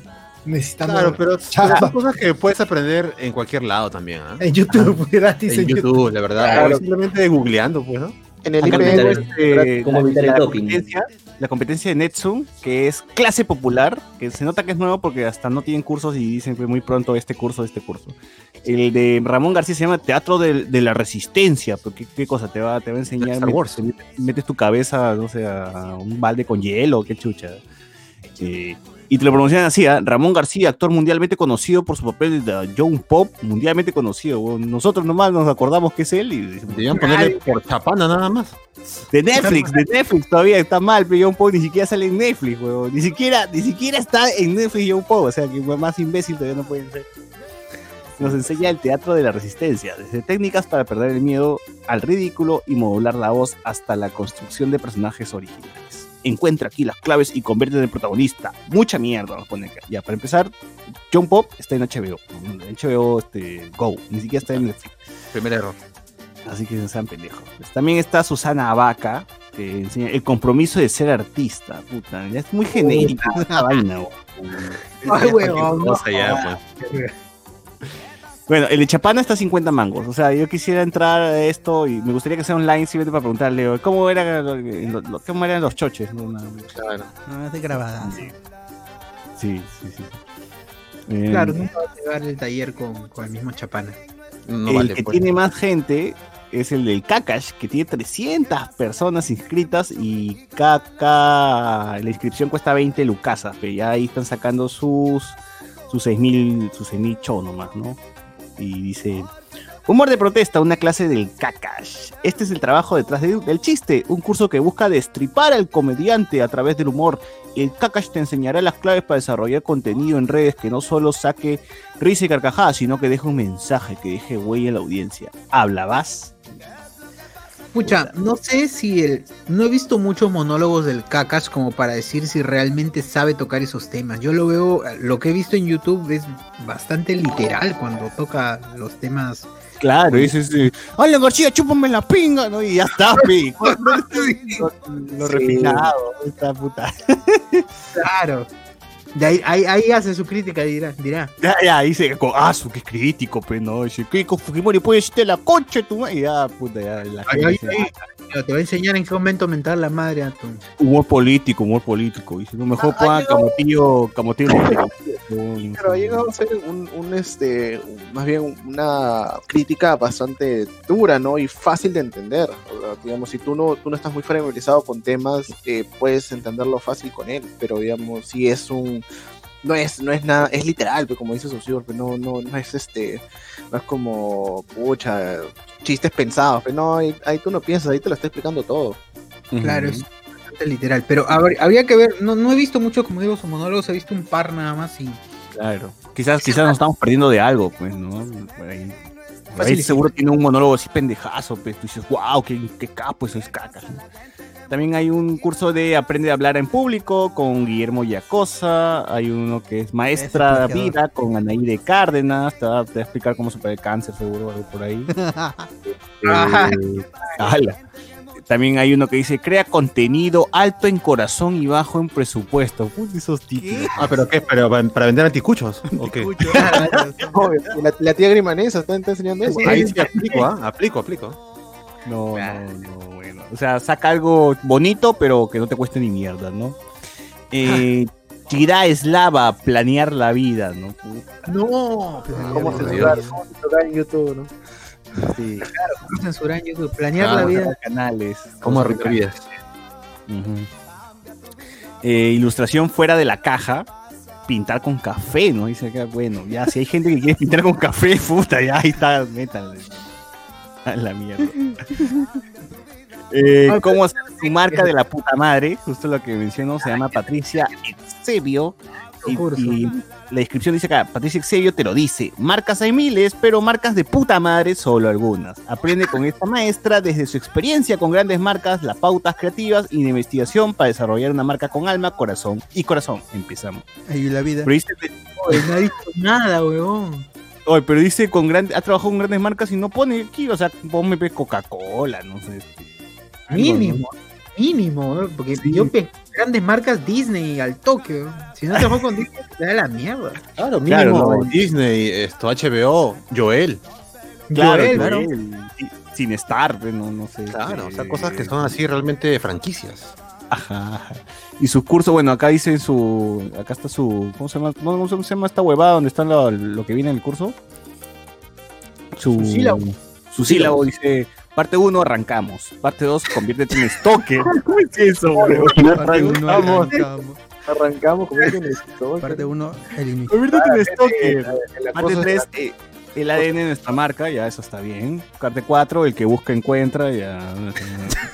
necesitando. Claro, pero chamba. son cosas que puedes aprender en cualquier lado también. ¿ah? En YouTube, gratis En YouTube, la verdad. Claro. Simplemente googleando, pues, ¿no? En el Acá IPN, este, cómo la, la competencia, la competencia de Netsum, que es clase popular, que se nota que es nuevo porque hasta no tienen cursos y dicen que muy pronto este curso, este curso. El de Ramón García se llama Teatro de, de la Resistencia, porque qué cosa te va, te va a enseñar, Star Wars. metes, metes tu cabeza, no sé, a un balde con hielo, qué chucha. Eh, y te lo pronuncian así, ¿ah? Ramón García, actor mundialmente conocido por su papel de John Pop, mundialmente conocido. Nosotros nomás nos acordamos que es él y Debían ponerle por chapana nada más. de Netflix, de Netflix todavía está mal, pero John Poe ni siquiera sale en Netflix, weón. Ni siquiera, ni siquiera está en Netflix John Poe, o sea que más imbécil todavía no pueden ser. Nos enseña el teatro de la resistencia, desde técnicas para perder el miedo al ridículo y modular la voz hasta la construcción de personajes originales. Encuentra aquí las claves y convierte en el protagonista. Mucha mierda nos pone acá. Ya, para empezar, John Pop está en HBO. En HBO este, Go, ni siquiera está en Netflix. Primer error. Así que no sean pendejos. Pues también está Susana Abaca, que enseña el compromiso de ser artista. Puta, es muy genérico esta vaina. weón. Ay, huevón, no. Ya, pues. Bueno, el de Chapana está a 50 mangos. O sea, yo quisiera entrar a esto y me gustaría que sea online simplemente para preguntarle cómo, era, lo- cómo eran los choches. claro. No, es de grabada. Sí, sí, sí. sí. Eh, Claro, nunca vas a llevar el taller con, con el mismo Chapana. No el vale, que pues. tiene más gente es el del Kakash, que tiene 300 personas inscritas y cada la inscripción cuesta 20 lucasas, pero ya ahí están sacando sus sus 6000 sus 6000 cho nomás, ¿no? Y dice Humor de protesta, una clase del Kakash. Este es el trabajo detrás de- del chiste, un curso que busca destripar al comediante a través del humor. El Kakash te enseñará las claves para desarrollar contenido en redes que no solo saque risa y carcajadas, sino que deje un mensaje, que deje huella en la audiencia. Habla, vas. Pucha, no sé si el. No he visto muchos monólogos del Kakash como para decir si realmente sabe tocar esos temas. Yo lo veo, lo que he visto en YouTube es bastante literal cuando toca los temas. Claro, dices, eh, Alan García, chúpame la pinga, ¿no? Y ya está, pi. lo, lo refinado, esta puta. Claro. De ahí, ahí, ahí hace su crítica, dirá. dirá. Ya, ya, dice, ah, su que es crítico, pero no, dice, ¿qué con Fujimori puede decirte la concha de tu madre? Y ya, puta, ya, la gente ay, Te va a enseñar en qué momento mentar la madre a tu. humor político, humor político. Dice, no mejor Ah, pongan llegado- Camotillo, Pero ha llegado a ser un, un, este, más bien una crítica bastante dura, ¿no? Y fácil de entender. Digamos, si tú no, tú no estás muy familiarizado con temas, eh, puedes entenderlo fácil con él. Pero digamos, si es un no es, no es nada, es literal, pero como dice Susur, pero no, no, no es este, no es como pucha, chistes pensados, pero no, ahí, ahí tú no piensas, ahí te lo está explicando todo. Claro, es bastante literal. Pero habr- habría que ver, no, no he visto mucho, como digo, sus monólogos, he visto un par nada más y. Claro. Quizás, quizás nos estamos perdiendo de algo, pues, ¿no? Por ahí. Por ahí seguro tiene un monólogo así pendejazo, pues tú dices, wow, qué, qué capo, eso es caca. También hay un curso de Aprende a hablar en público con Guillermo Yacosa. Hay uno que es Maestra es Vida con Anaí de Cárdenas. Te va, te va a explicar cómo superar el cáncer, seguro, algo por ahí. Ah. ala. También hay uno que dice, crea contenido alto en corazón y bajo en presupuesto. Puta, esos títulos. Ah, pero ¿qué? ¿Pero para, para vender anticuchos? ¿O qué? Obvio, la, la tía Grimanesa está, está enseñando eso. Ahí sí aplico, ¿ah? Aplico, aplico. No, no, no, bueno. O sea, saca algo bonito, pero que no te cueste ni mierda, ¿no? Eh, Tira eslava, planear la vida, ¿no? No, ¿Cómo censurar? ¿Cómo censurar en YouTube, no? Sí. ¿cómo censurar en YouTube? Planear Ah, la vida. canales. Como. Ujú. Eh, ilustración fuera de la caja. Pintar con café, ¿no? Dice acá, bueno, ya, si hay gente que quiere pintar con café, puta, ya ahí está, métanle. A la mierda. Eh, ¿Cómo hacer su marca de la puta madre? Justo lo que mencionó, se llama Patricia. Y, Curso. y la descripción dice acá, Patricia Exebio te lo dice, marcas hay miles, pero marcas de puta madre solo algunas. Aprende con esta maestra desde su experiencia con grandes marcas, las pautas creativas y de investigación para desarrollar una marca con alma, corazón y corazón. Empezamos. Ahí la vida. Pero dice, Oye, no ha dicho nada, weón. oye, pero dice con grandes, ha trabajado con grandes marcas y no pone aquí, o sea, ponme Coca-Cola, no sé. Algo, Mínimo, mínimo, porque Sí. yo pe- grandes marcas Disney al toque. Si no trabajo con Disney, te da la mierda. Claro, Claro, mínimo no. Disney, esto, HBO, Joel. Claro, Joel, claro. Sin- estar, no, no sé. Claro, o sea, eh, cosas que son así realmente franquicias. Ajá. Y su curso, bueno, acá dice su. Acá está su. ¿Cómo se llama? ¿Cómo se llama esta huevada donde está lo, lo que viene en el curso? Su, Su sílabo. Su sílabo dice. Parte 1, arrancamos. Parte 2, conviértete en stalker. ¿Cómo es eso, weón? Parte uno, Arrancamos. arrancamos. Arrancamos como dicen esto. Parte 1, el inicio. Conviértete en stalker. La Parte cosa 3, el ADN de nuestra marca, ya eso está bien. Parte 4, el que busca encuentra, ya.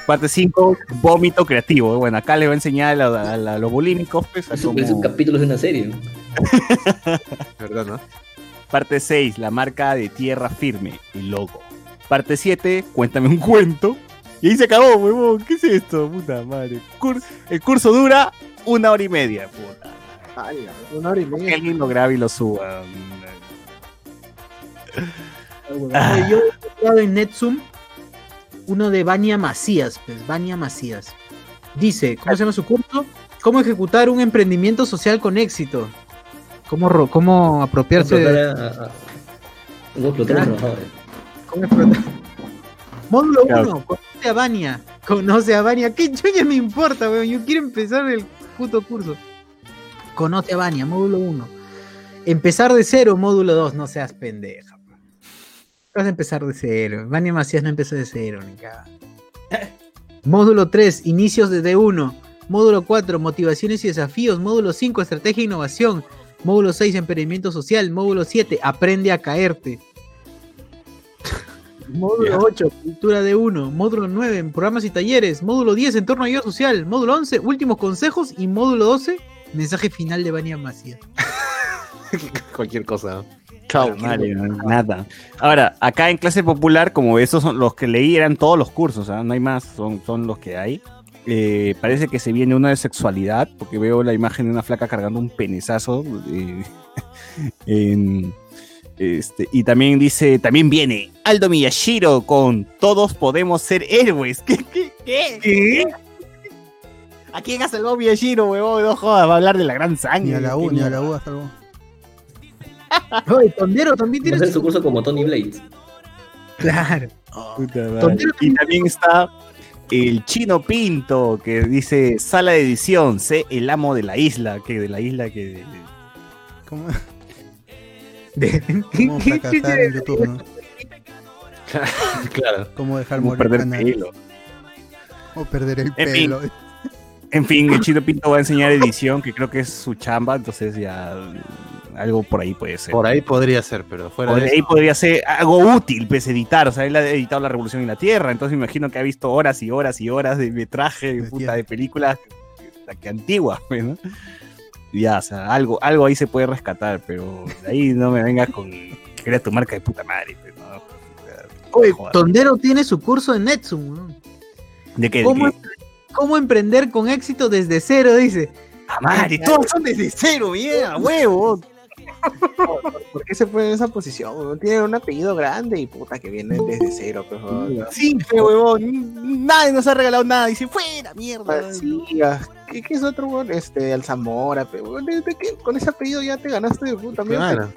Parte 5, vómito creativo. Bueno, acá le va a enseñar a, a a los bulímicos, pues, a Es cómo- es un capítulo de una serie. ¿Verdad, no? Parte 6, la marca de tierra firme, el logo. Parte 7, cuéntame un cuento. Y ahí se acabó, huevón. ¿Qué es esto? Puta madre. Cur- el curso dura una hora y media, puta. Una hora y Que media. alguien lo grabe y lo suba. Oye, yo he estudiado en Netsum uno de Vania Macías, pues, Vania Macías. Dice, ¿cómo se llama su curso? ¿Cómo ejecutar un emprendimiento social con éxito? ¿Cómo, cómo apropiarse de... Módulo Claro. 1, conoce a Vania. Conoce a Vania. ¿Qué chuña me importa, weón? Yo quiero empezar el puto curso. Conoce a Vania, módulo 1. Empezar de cero, módulo 2. No seas pendeja. weón. Vas a empezar de cero. Vania Macías no empezó de cero, ni cagada. Módulo 3, inicios de D1. Módulo 4, motivaciones y desafíos. Módulo 5, estrategia e innovación. Módulo 6, emprendimiento social. Módulo 7, aprende a caerte. Módulo 8, cultura de 1. Módulo 9, programas y talleres. Módulo 10, entorno ayuda social. Módulo 11, últimos consejos. Y módulo 12, mensaje final de Vania Macías. Cualquier cosa. Chao, nada. Ahora, acá en clase popular, como esos son los que leí, eran todos los cursos, ¿ah? no hay más, son, son los que hay. Eh, parece que se viene uno de sexualidad, porque veo la imagen de una flaca cargando un penezazo. eh, en- este, y también dice, también viene Aldo Miyashiro con Todos podemos ser héroes. ¿Qué? ¿Qué? ¿Qué? ¿A quién ha salvado Miyashiro, huevón? No jodas, va a hablar de la gran sangre. Ni a la U, ¿Qué ni a la U hasta luego. Oye, Tondero también tiene hacer su... curso como Tony Blades. Claro. Tondero Y también está el Chino Pinto, que dice sala de edición, sé el amo de la isla, que de la isla que... ¿Cómo, de- cómo fracasar en YouTube, no? claro. ¿Cómo dejar morir el perder canal? pelo. O perder el En fin. pelo. En fin, el Chino Pinto va a enseñar edición, que creo que es su chamba, entonces ya algo por ahí puede ser. Por ahí podría ser, pero fuera Por de ahí eso. podría ser algo útil, pues editar. O sea, él ha editado La Revolución en la Tierra, entonces me imagino que ha visto horas y horas y horas de metraje de, puta, de películas que, que antiguas, pues, ¿no? Ya, o sea, algo, algo ahí se puede rescatar, pero de ahí no me vengas con que crea tu marca de puta madre. pues, ¿no? Oye, Joder. Tondero tiene su curso en Netsum. weón. ¿De qué? ¿De ¿Cómo, qué? ¿Cómo emprender con éxito desde cero? Dice. ¡Ah, madre! Todos son desde cero, mierda, huevo. ¿Por qué se pone en esa posición? Tiene un apellido grande y puta que viene desde cero, pues, weón. Sí, fe, huevón. Nadie nos ha regalado nada. Dice, fuera, mierda. Sí, ah, ¿Qué, qué es otro, weón? Este, Alzamora, pe, weón. ¿De- de qué? Con ese apellido ya te ganaste. Claro.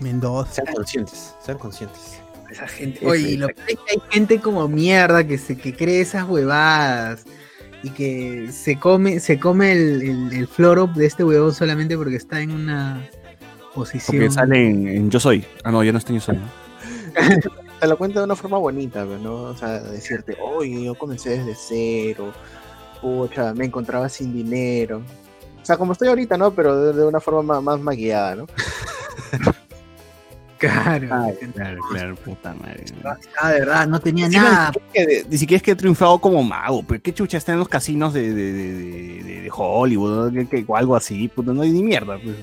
Mendoza. Sean conscientes, sean conscientes. Esa gente. Oye, y lo que hay gente como mierda que se que cree esas huevadas y que se come, se come el, el, el floro de este huevón solamente porque está en una posición. Porque sale en, en Yo Soy. Ah, no, ya no está en Yo Soy. ¿no? Te lo cuento de una forma bonita, ¿no? O sea, decirte, oye, yo comencé desde cero, pucha, me encontraba sin dinero. O sea, como estoy ahorita, ¿no? Pero de, de una forma más, más maquillada, ¿no? Claro. Claro, claro, puta madre. Ah, de verdad, no tenía nada. Ni siquiera, es que- ni siquiera es que he triunfado como mago, pero qué chucha está en los casinos de, de, de, de- de- de Hollywood que- o algo así, puta, no hay ni mierda. Pues.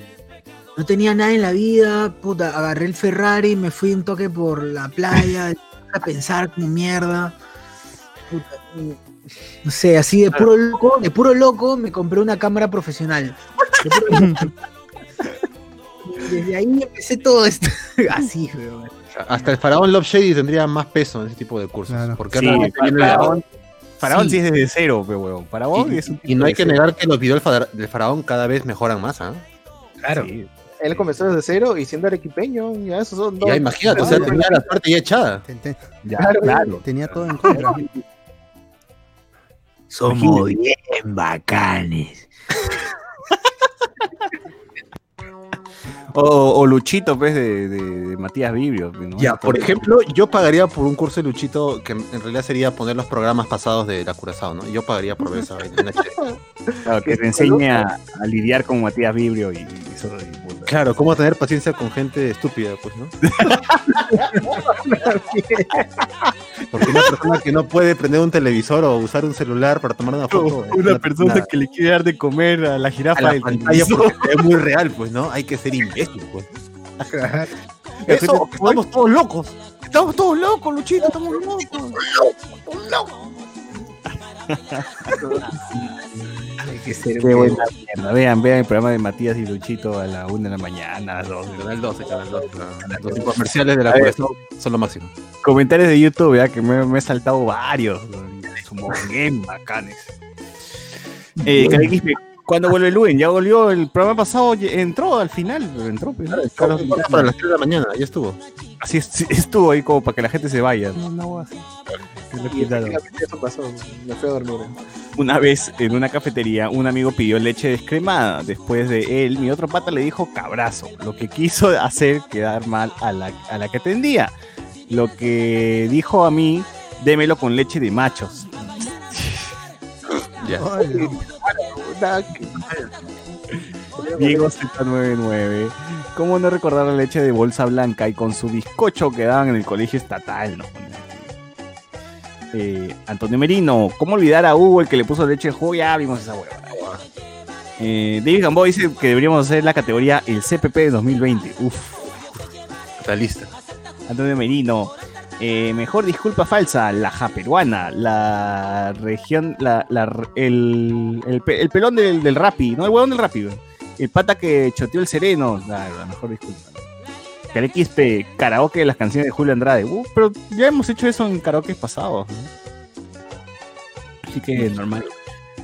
No tenía nada en la vida, puta, agarré el Ferrari, me fui un toque por la playa, a pensar como mierda. Puta, no sé, así de puro loco, de puro loco me compré una cámara profesional. De puro loco. Desde ahí empecé todo esto. Así, weón. Hasta el faraón Love Shady tendría más peso en ese tipo de cursos. Claro. Porque Sí, Faraón, sí. Sí. es desde cero, pero. Faraón Y, es un y no hay que negar que los videos del fara- del faraón cada vez mejoran más, ¿ah? Claro. Sí. Él comenzó desde cero y siendo arequipeño, ya esos son dos. Ya imagínate, o sea, tenía la suerte ya echada. Ya, Claro, claro. tenía todo en contra. Somos bien bacanes. O, o Luchito, pues, de, de, de Matías Vibrio. ¿no? Ya, por ejemplo, yo pagaría por un curso de Luchito que en realidad sería poner los programas pasados de la Curazao, ¿no? Yo pagaría por ver esa vaina. Claro, que te enseña a lidiar con Matías Vibrio y, y eso. y. Claro, cómo tener paciencia con gente estúpida, pues, ¿no? Porque una persona que no puede prender un televisor o usar un celular para tomar una foto. es Una persona que le quiere dar de comer a la a jirafa la del pantalla televisor. porque es muy real, pues, ¿no? Hay que ser imbécil, pues. Eso, Eso, estamos todos locos. Estamos todos locos, Luchito, estamos locos. Hay que ser Qué buena mierda. Vean, vean el programa de Matías y Luchito a la una de la mañana, a las dos. Canal 12, Canal 12. Los comerciales de la. Curazao son lo máximo. Comentarios de YouTube, ya que me, me he saltado varios. Somos bien bacanes. Eh, ¿Cuándo vuelve Luen? Ya volvió el programa pasado, entró al final, entró. pues, ¿no? Carlos Quintana. Para las 3 de la mañana, ya estuvo. Así es, estuvo ahí como para que la gente se vaya. No, no, así. Y eso pasó, me fui a dormir. Una vez en una cafetería, un amigo pidió leche descremada. Después de él, mi otro pata le dijo cabrazo, lo que quiso hacer quedar mal a la, a la que atendía. Lo que dijo a mí, démelo con leche de machos. Ya. Diego Z99. ¿Cómo no recordar la leche de bolsa blanca y con su bizcocho que daban en el colegio estatal? No? Eh, Antonio Merino, ¿cómo olvidar a Hugo el que le puso leche de jugo? Ya vimos esa hueva. Eh, David Gamboa dice que deberíamos hacer la categoría el CPP de 2020. Uf. Está lista. Antonio Merino. eh, mejor disculpa falsa, la japeruana, la región, la, la- el, el, pe- el pelón del, del rapi, no el huevón del rapi, el pata que choteó el sereno, la mejor disculpa. Carequispe, karaoke de las canciones de Julio Andrade, Uh, pero ya hemos hecho eso en karaoke pasados, ¿no? así que normal.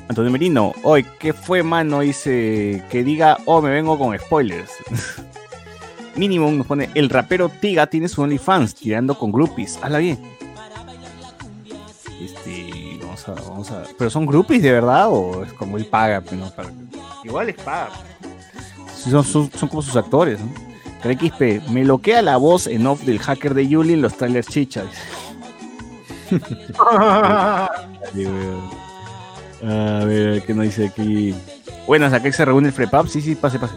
Antonio Merino, hoy, ¿qué fue, mano? Dice que diga, oh, me vengo con spoilers. Minimum nos pone, el rapero Tiga tiene su OnlyFans tirando con groupies. Hazla bien. Este, vamos a, vamos a. ¿Pero son groupies de verdad o es como él paga? no? Para- Igual es paga. Son, son, son como sus actores, ¿no? Quispe, me loquea la voz en off del hacker de Yuli en los trailers chichas. A ver, ¿qué nos dice aquí? Buenas, acá se reúne el Frepap. Sí, sí, pase, pase.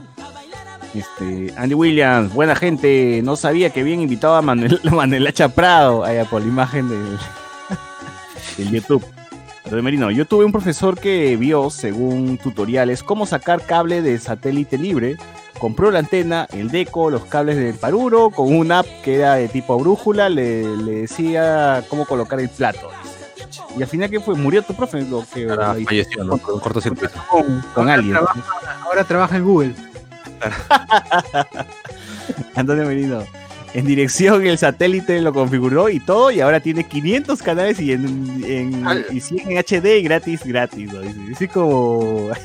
Este, Andy Williams, buena gente. No sabía que habían invitado a Manuel, Manuelacha Prado. Allá por la imagen del, del YouTube. Antonio Merino, yo tuve un profesor que vio, según tutoriales, cómo sacar cable de satélite libre. Compró la antena, el deco, los cables del paruro, con una app que era de tipo brújula, le, le decía cómo colocar el plato. Y al final, ¿qué fue? ¿Murió tu profe? Lo que, Ahora lo falleció, ¿no? Un cortocircuito. con, con alguien. Trabaja- ahora trabaja en Google. Antonio Merino. En dirección el satélite lo configuró y todo, y ahora tiene 500 canales y en, en y 100 en HD gratis, gratis. ¿no? Dice como.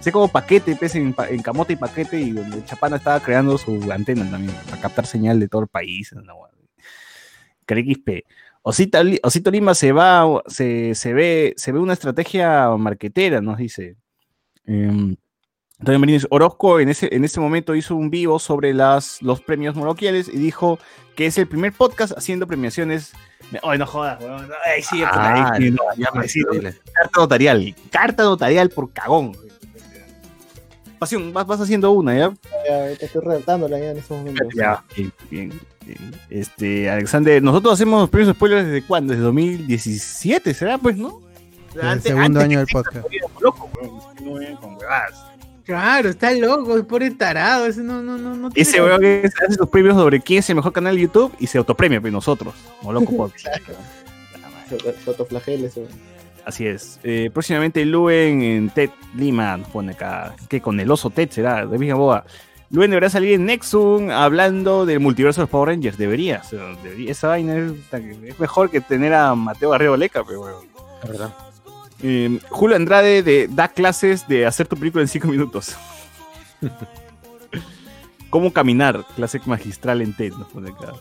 Dice como paquete, pues, en, camote y paquete, y donde Chapana estaba creando su antena también, para captar señal de todo el país. ¿no? XP. Osita, Li- Osito Lima se va, se, se ve, se ve una estrategia marquetera, nos dice. Em, Antonio Merino dice, Orozco en ese, en ese momento hizo un vivo sobre las, los premios moroquiales y dijo que es el primer podcast haciendo premiaciones. Ay, no jodas, weón. Ay, sí, Ah, ay, sí, no, ya me sí, dile. carta notarial. Carta notarial por cagón. Pasión, vas, vas haciendo una, ¿ya? Ya, te estoy redactándola ya en estos momentos. Ya, bien, bien, bien. Este, Alexander, nosotros hacemos los premios spoilers desde cuándo? Desde 2017, ¿será? Pues, ¿no? El segundo año del podcast. Loco, weón. No vengan con huevadas. Claro, está loco, pobre tarado. Ese no, no, no, no tiene- Ese weón que hace sus premios sobre quién es el mejor canal de YouTube y se autopremia, pues nosotros, como loco. Se autoflagela ese. Así es. Eh, próximamente Luen en TED Lima, nos pone acá. que con el oso TED será? De Vija Boa. Luen deberá salir en Nexum hablando del multiverso de los Power Rangers. Debería. esa vaina es, mejor que tener a Mateo Garrido Leca, pero. La verdad. Eh, Julio Andrade de, da clases de hacer tu película en 5 minutos. ¿Cómo caminar? Clase magistral en TED, nos pone acá.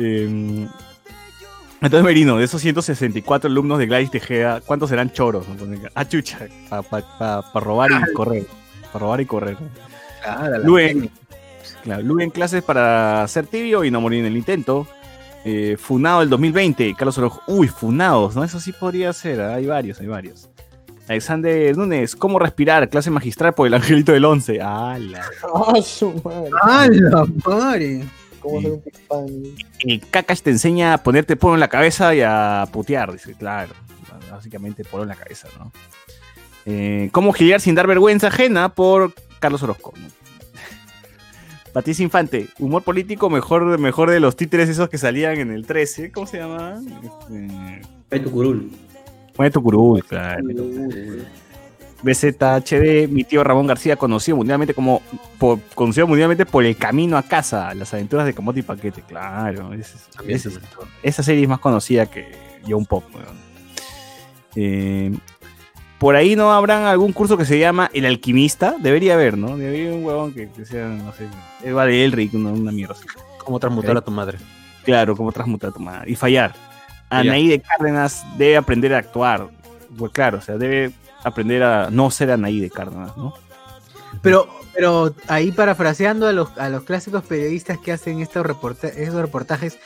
Eh, entonces, Merino, de esos 164 alumnos de Gladys Tejeda, ¿cuántos serán choros? Ah, chucha, para robar y correr. Para robar y correr. Ah, la- Luen, claro, Luen clases para ser tibio y no morir en el intento. Eh, Funado del 2020, Carlos Orojo. Uy, Funados, ¿no? Eso sí podría ser, ¿ah? hay varios, hay varios. Alexander Núñez, ¿cómo respirar? Clase magistral por el angelito del 11. ¡Hala! ¡Ah, su madre! ¡Ah, la madre! ¿Cómo hacer un? El Kakash te enseña a ponerte polo en la cabeza y a putear, dice, claro. Básicamente polo en la cabeza, ¿no? Eh, ¿Cómo gilear sin dar vergüenza ajena? Por Carlos Orozco. ¿no? Patricia Infante, humor político mejor, mejor de los títeres esos que salían en el 13. ¿Cómo se llama? Este, Beto Curul. Mueve tu curul, claro. BZHD, mi tío Ramón García, conocido mundialmente como por, conocido mundialmente por El Camino a Casa, las aventuras de Camote y Paquete, claro. es- es- esa serie es más conocida que John Pop. weón. Eh, por ahí no habrán algún curso que se llama El Alquimista, debería haber, ¿no? Debería haber un huevón que, que sea, no sé, Eva de Elric, una, una mierda así. ¿Cómo transmutar a tu madre? Claro, como transmutar tu madre. Y fallar. Fallar. Anaí de Cárdenas debe aprender a actuar. Pues claro, o sea, debe aprender a no ser Anaí de Cárdenas, ¿no? Pero, pero ahí parafraseando a los, a los clásicos periodistas que hacen estos, reporta- estos reportajes,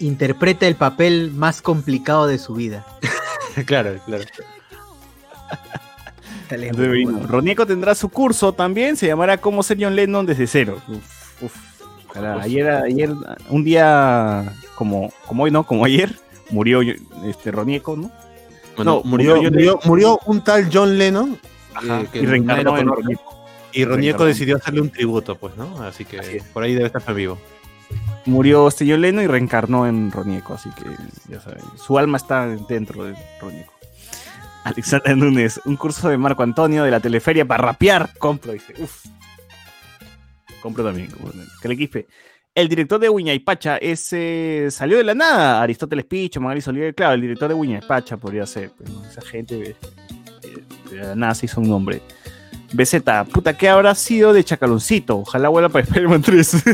interpreta el papel más complicado de su vida. claro, claro. Vino. Ronieco tendrá su curso también, se llamará Cómo ser John Lennon desde cero. Uf, uf. Ojalá. Ayer, ayer, un día como, como hoy, ¿no? Como ayer, murió este Ronieco, ¿no? Bueno, No, murió, murió- murió, murió un tal John Lennon Ajá, eh, que y reencarnó en Ronieco. Y Ronieco decidió hacerle un tributo, pues, ¿no? Así que Así por ahí debe estar vivo. Murió este John Lennon y reencarnó en Ronieco, así que ya saben, su alma está dentro de Ronieco. Alexander Núñez, un curso de Marco Antonio de la teleferia para rapear. Compro, dice. Uf. Compro también. como- Que le quispe. El director de Huñaypacha ese salió de la nada. Aristóteles Picho, Magali Solier, claro, el director de Huñaypacha podría ser. pero esa gente eh, de la nada se hizo un nombre. BZ, puta, ¿qué habrá sido de Chacaloncito? Ojalá vuelva para Spider-Man 3.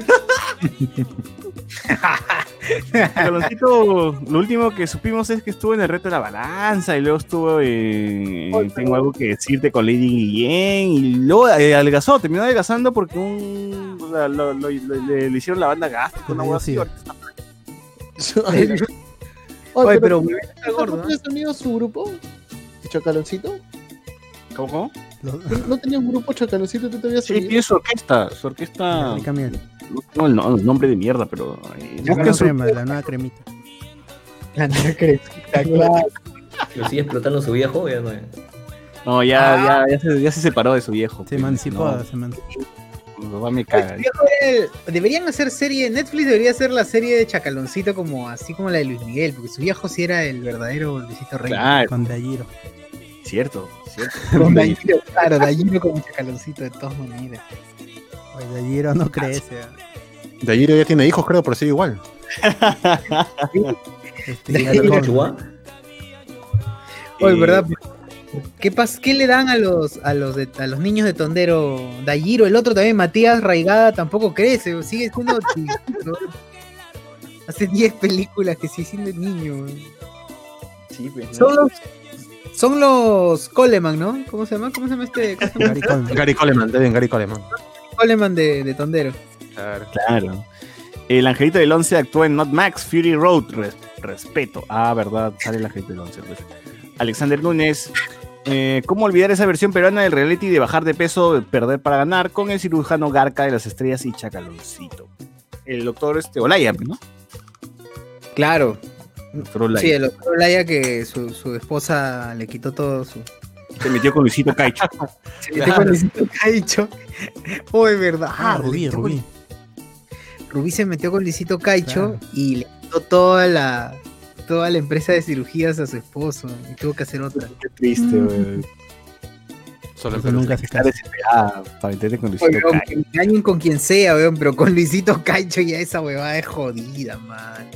Chacaloncito, lo último que supimos es que estuvo en el reto de la balanza y luego estuvo en Tengo algo que decirte con Lady Guillén y luego eh, adelgazó, terminó adelgazando porque un, la- lo- lo- lo- le, le hicieron la banda gástrica, una hueá así. Oye, pero ¿no está gordo, ¿no? su grupo? ¿Chacaloncito? ¿Cómo, ¿No- ¿No tenía un grupo Chacaloncito? ¿Tú te habías Sí, tiene su orquesta, su orquesta, no tengo el, no- el nombre de mierda, pero eh, La nueva crema, la nueva cremita. La nueva cremita, claro. Lo sigue explotando su viejo, ya no. No, ya, ya, ya, se, ya se separó de su viejo. Se pues, emancipó, no, se emancipó. papá me caga. Era el- Deberían hacer serie, Netflix debería hacer la serie de Chacaloncito como así como la de Luis Miguel, porque su viejo sí era el verdadero Luisito Rey. Claro, Con Dayiro. Cierto, cierto. Con Dayiro, claro, Dayiro con chacaloncito de todas maneras. Oye, Dayiro no crece. ¿ah? Dayiro ya tiene hijos, creo, pero sigue igual. Este. Oye, Eh, ¿verdad? ¿Qué, pas ¿Qué le dan a los, a, los de- a los niños de Tondero? Dayiro, el otro también, Matías Raigada, tampoco crece, sigue siendo chiquito. Hace 10 películas que sigue siendo niño. Sí, pues, ¿no? Son los, son los Coleman, ¿no? ¿Cómo se llama? ¿Cómo se llama este? ¿Cómo se llama? Gary Coleman. Gary Coleman, está bien, Gary Coleman. Coleman de, de Tondero. Claro. Claro. El angelito del 11 actúa en Not Max Fury Road. Res- respeto. Ah, verdad, sale el angelito del 11. pues. Alexander Núñez. eh, ¿Cómo olvidar esa versión peruana del reality de bajar de peso, de perder para ganar, con el cirujano Garca de las estrellas y Chacaloncito? El doctor este, Olaya, ¿no? Claro. Sí, el doctor Olaya que su, su esposa le quitó todo su. Se metió con Luisito Caicho. Se metió con Luisito Caicho. Oh, es verdad. Ah, se Rubí, con- Rubí. Rubí se metió con Luisito Caicho Claro. y le quitó toda la toda la empresa de cirugías a su esposo y tuvo que hacer otra. Qué triste, güey. Solo Perú. nunca se Está desesperada para meterte con Luisito Oye, Caicho. que me engañen con quien sea, weón, pero con Luisito Caicho ya esa huevada es jodida, man.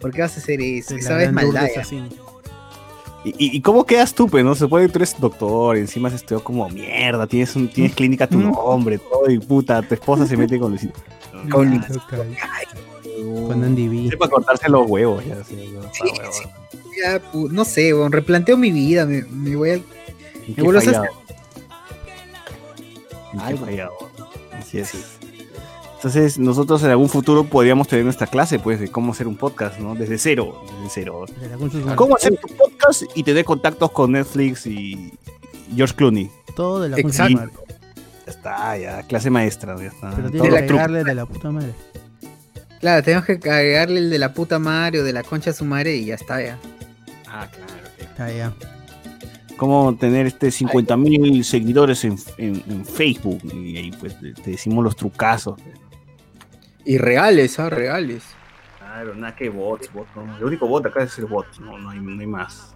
¿Por qué vas a hacer eso? Esa vez maldad. ¿Y, cómo quedas tú, pues, no? Se puede que tú eres doctor, y encima has estudiado como mierda, tienes, un, tienes clínica a tu nombre, todo, y puta, tu esposa se mete con Luisito. Con Luisito Con Andy B. Es para cortarse los huevos, ya. sí, no, Sí. Ya, pu- no sé, replanteo mi vida, me, me voy al... ¿En qué vuelvo a. Así es. Entonces, nosotros en algún futuro podríamos tener nuestra clase, pues, de cómo hacer un podcast, ¿no? Desde cero, desde cero. ¿Cómo hacer tu podcast y tener contactos con Netflix y George Clooney? Todo de la Exacto. madre. Ya está, ya, clase maestra, ya está. Pero tienes que agregarle de la puta madre. Claro, tenemos que agregarle el de la puta madre o de la concha a su madre y ya está, ya. Ah, claro. Está ya. Cómo tener este 50 mil seguidores en, en- en Facebook. Y ahí pues te decimos los trucazos. Y reales, ah, reales. Claro, nada que bots, bots. no. El único bot acá es el bot, no, no, hay, no hay más.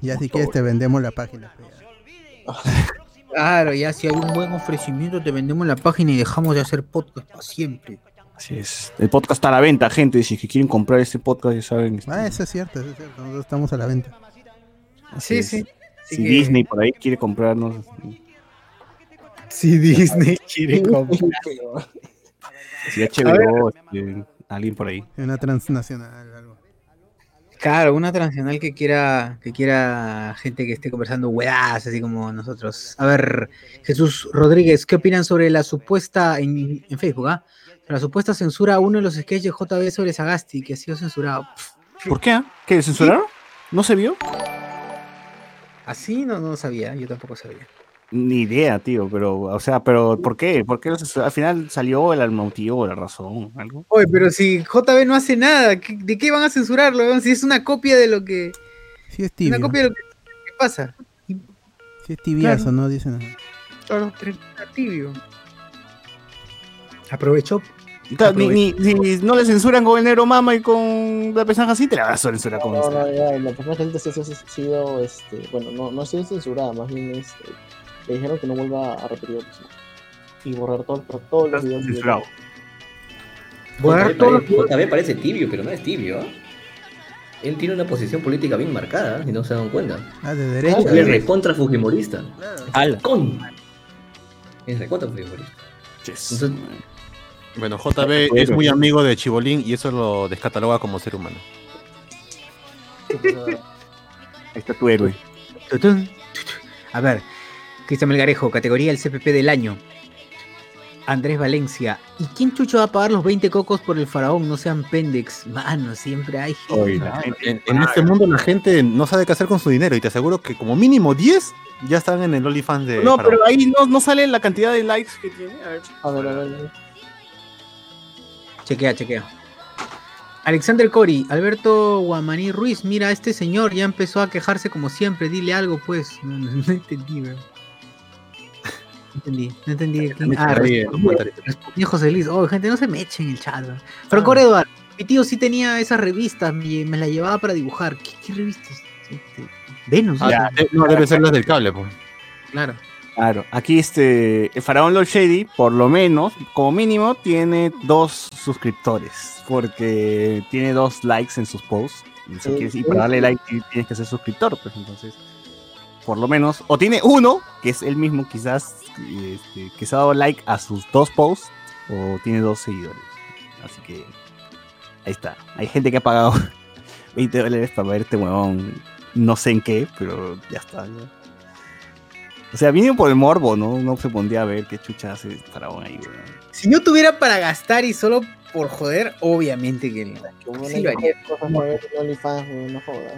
Ya si quieres te vendemos la página. Claro, ya si hay un buen ofrecimiento te vendemos la página y dejamos de hacer podcast para siempre. Así es. El podcast está a la venta, gente. Si quieren comprar este podcast, ya saben. este, Ah, eso es cierto, eso es cierto. Nosotros estamos a la venta. así Sí, es. sí. Si Disney por ahí quiere comprarnos. Si Disney quiere comprar. Si HBO, este, alguien por ahí. Una transnacional, algo. Claro, una transnacional que quiera, que quiera gente que esté conversando huevadas, así como nosotros. A ver, Jesús Rodríguez, ¿qué opinan sobre la supuesta, en, en Facebook, ah? La supuesta censura a uno de los sketches de JB sobre Sagasti, que ha sido censurado. ¿Por qué? ah? ¿Qué? ¿Censuraron? ¿No se vio? Así no, no sabía, yo tampoco sabía. Ni idea, tío, pero, o sea, pero ¿por qué? ¿Por qué no al final salió el motivo, la razón, algo? Oye, pero si JB no hace nada, ¿qué- ¿de qué van a censurarlo? Si es una copia de lo que. Sí es Una tibio. copia de lo que, que pasa. Sí es tibiazo, Claro. ¿no? Dicen. Claro, tibio. Aprovechó. Ni, ni- ni- no le censuran con el negro mama y con la persona así, te la vas a censurar con No, esta. no, ya, la ha sido, este, bueno, no, no ha sido censurada, más bien este, le dijeron que no vuelva a repetir el episodio. Y borrar todo, todos los videos. Censurado. Borrar JB todos los parece, JB parece tibio, pero no es tibio. Él tiene una posición política bien marcada, si no se dan cuenta. Ah, de derecha. Es recontra fujimorista. Con. Es recontra fujimorista. Entonces, Bueno, JB es muy amigo de Chibolín y eso lo descataloga como ser humano. Ahí está tu héroe. A ver, Cristian Melgarejo, categoría el CPP del año. Andrés Valencia. ¿Y quién chucho va a pagar los 20 cocos por el faraón? No sean pendex. Mano, siempre hay gente. Oye, la gente- En, en este mundo la gente no sabe qué hacer con su dinero y te aseguro que como mínimo 10 ya están en el OnlyFans de No, Faraón. pero ahí no, no sale la cantidad de likes que tiene. A ver. A ver, a ver, a ver. Chequea, chequea. Alexander Cori, Alberto Guamaní Ruiz, mira, este señor ya empezó a quejarse como siempre, dile algo pues. No, no- no entendí, weón. No entendí, no entendí. quién- Ah, respondió, José Luis. Oh, gente, no se me echen el chat. weón. Franco Eduardo, mi tío sí tenía esas revistas, me, me las llevaba para dibujar. ¿Qué, qué revistas? Este, Venus. Ah, Ya. de- no, debe ser las del cable, pues. Claro. Claro, aquí este, el Faraón Lord Shady, por lo menos, como mínimo, tiene dos suscriptores, porque tiene dos likes en sus posts. Y, si Sí, quieres- y sí, para darle like ti- tienes que ser suscriptor, pues entonces, por lo menos, o tiene uno, que es él mismo quizás, este, que se ha dado like a sus dos posts, o tiene dos seguidores. Así que, ahí está. Hay gente que ha pagado 20 dólares para ver este huevón, no sé en qué, pero ya está. ya. O sea, vino por el morbo, ¿no? No se pondría a ver qué chucha hace faraón ahí, weón. Si yo tuviera para gastar y solo por joder, obviamente que no. Sí lo haría. cosas para ver en OnlyFans, weón, no jodas.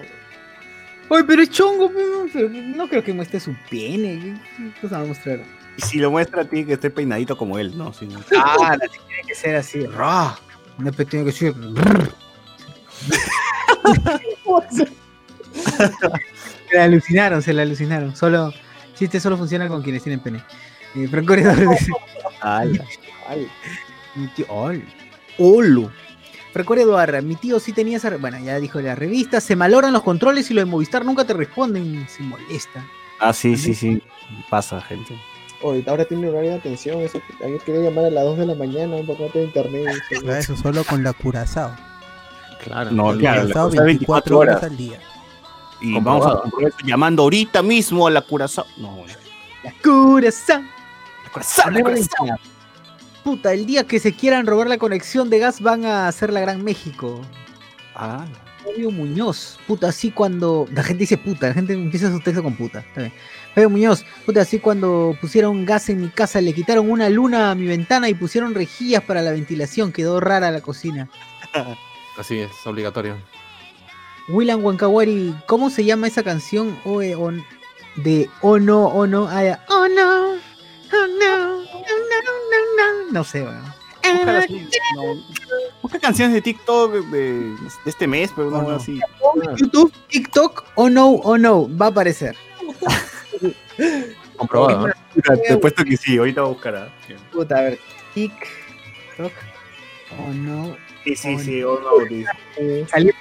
Oye, pero es chongo, pero- no creo que muestre su pene. ¿Qué qué cosa va a mostrar? Y si lo muestra a ti, que esté peinadito como él, ¿no? Sí, ¿no? Ah, tiene que ser así. Ra. No pues, tiene que ser. se la alucinaron, se la alucinaron. Solo. Chiste solo funciona con quienes tienen pene. Eh, Franco Heredor dice. Ala. Ay, Mi tío. ¡Ay! ¡Holo! Franco Eduardo, mi tío sí tenía esa. re- Bueno, ya dijo la revista. Se maloran los controles y los de Movistar nunca te responden. Se molesta. Ah, sí, sí, sí. Pasa, gente. Oye, ahora tiene horario de atención. Eso, ayer quería llamar a las 2 de la mañana porque no tengo internet. eso, Eso solo con la Curazao. Claro. No, claro. Curazao cosa 24 horas al día. Y Comprobado. vamos a comprobar llamando ahorita mismo a la Curazao. No, bueno. La corazón. La Curazao, la de Curazao. Puta, el día que se quieran robar la conexión de gas van a hacer la Gran México. Ah, Fabio Muñoz, puta, así cuando. La gente dice puta, la gente empieza su texto con puta. Está bien. Fabio Muñoz, puta, así cuando pusieron gas en mi casa, le quitaron una luna a mi ventana y pusieron rejillas para la ventilación, quedó rara la cocina. Así es, obligatorio. William Wankawari, ¿cómo se llama esa canción o, eh, on- de Oh no, oh no? Ah, ya. Oh no, oh no, oh no, no, no. No sé, weón. Búscala así, no. Busca canciones de TikTok de, de este mes, pero no, Oh, no. así. YouTube, TikTok, oh no, oh no, va a aparecer. Comprobado. ¿eh? Te he puesto que sí, ahorita buscará. Puta, a ver. TikTok, oh no. Sí, sí, Oh, sí, oh no, dice. Salió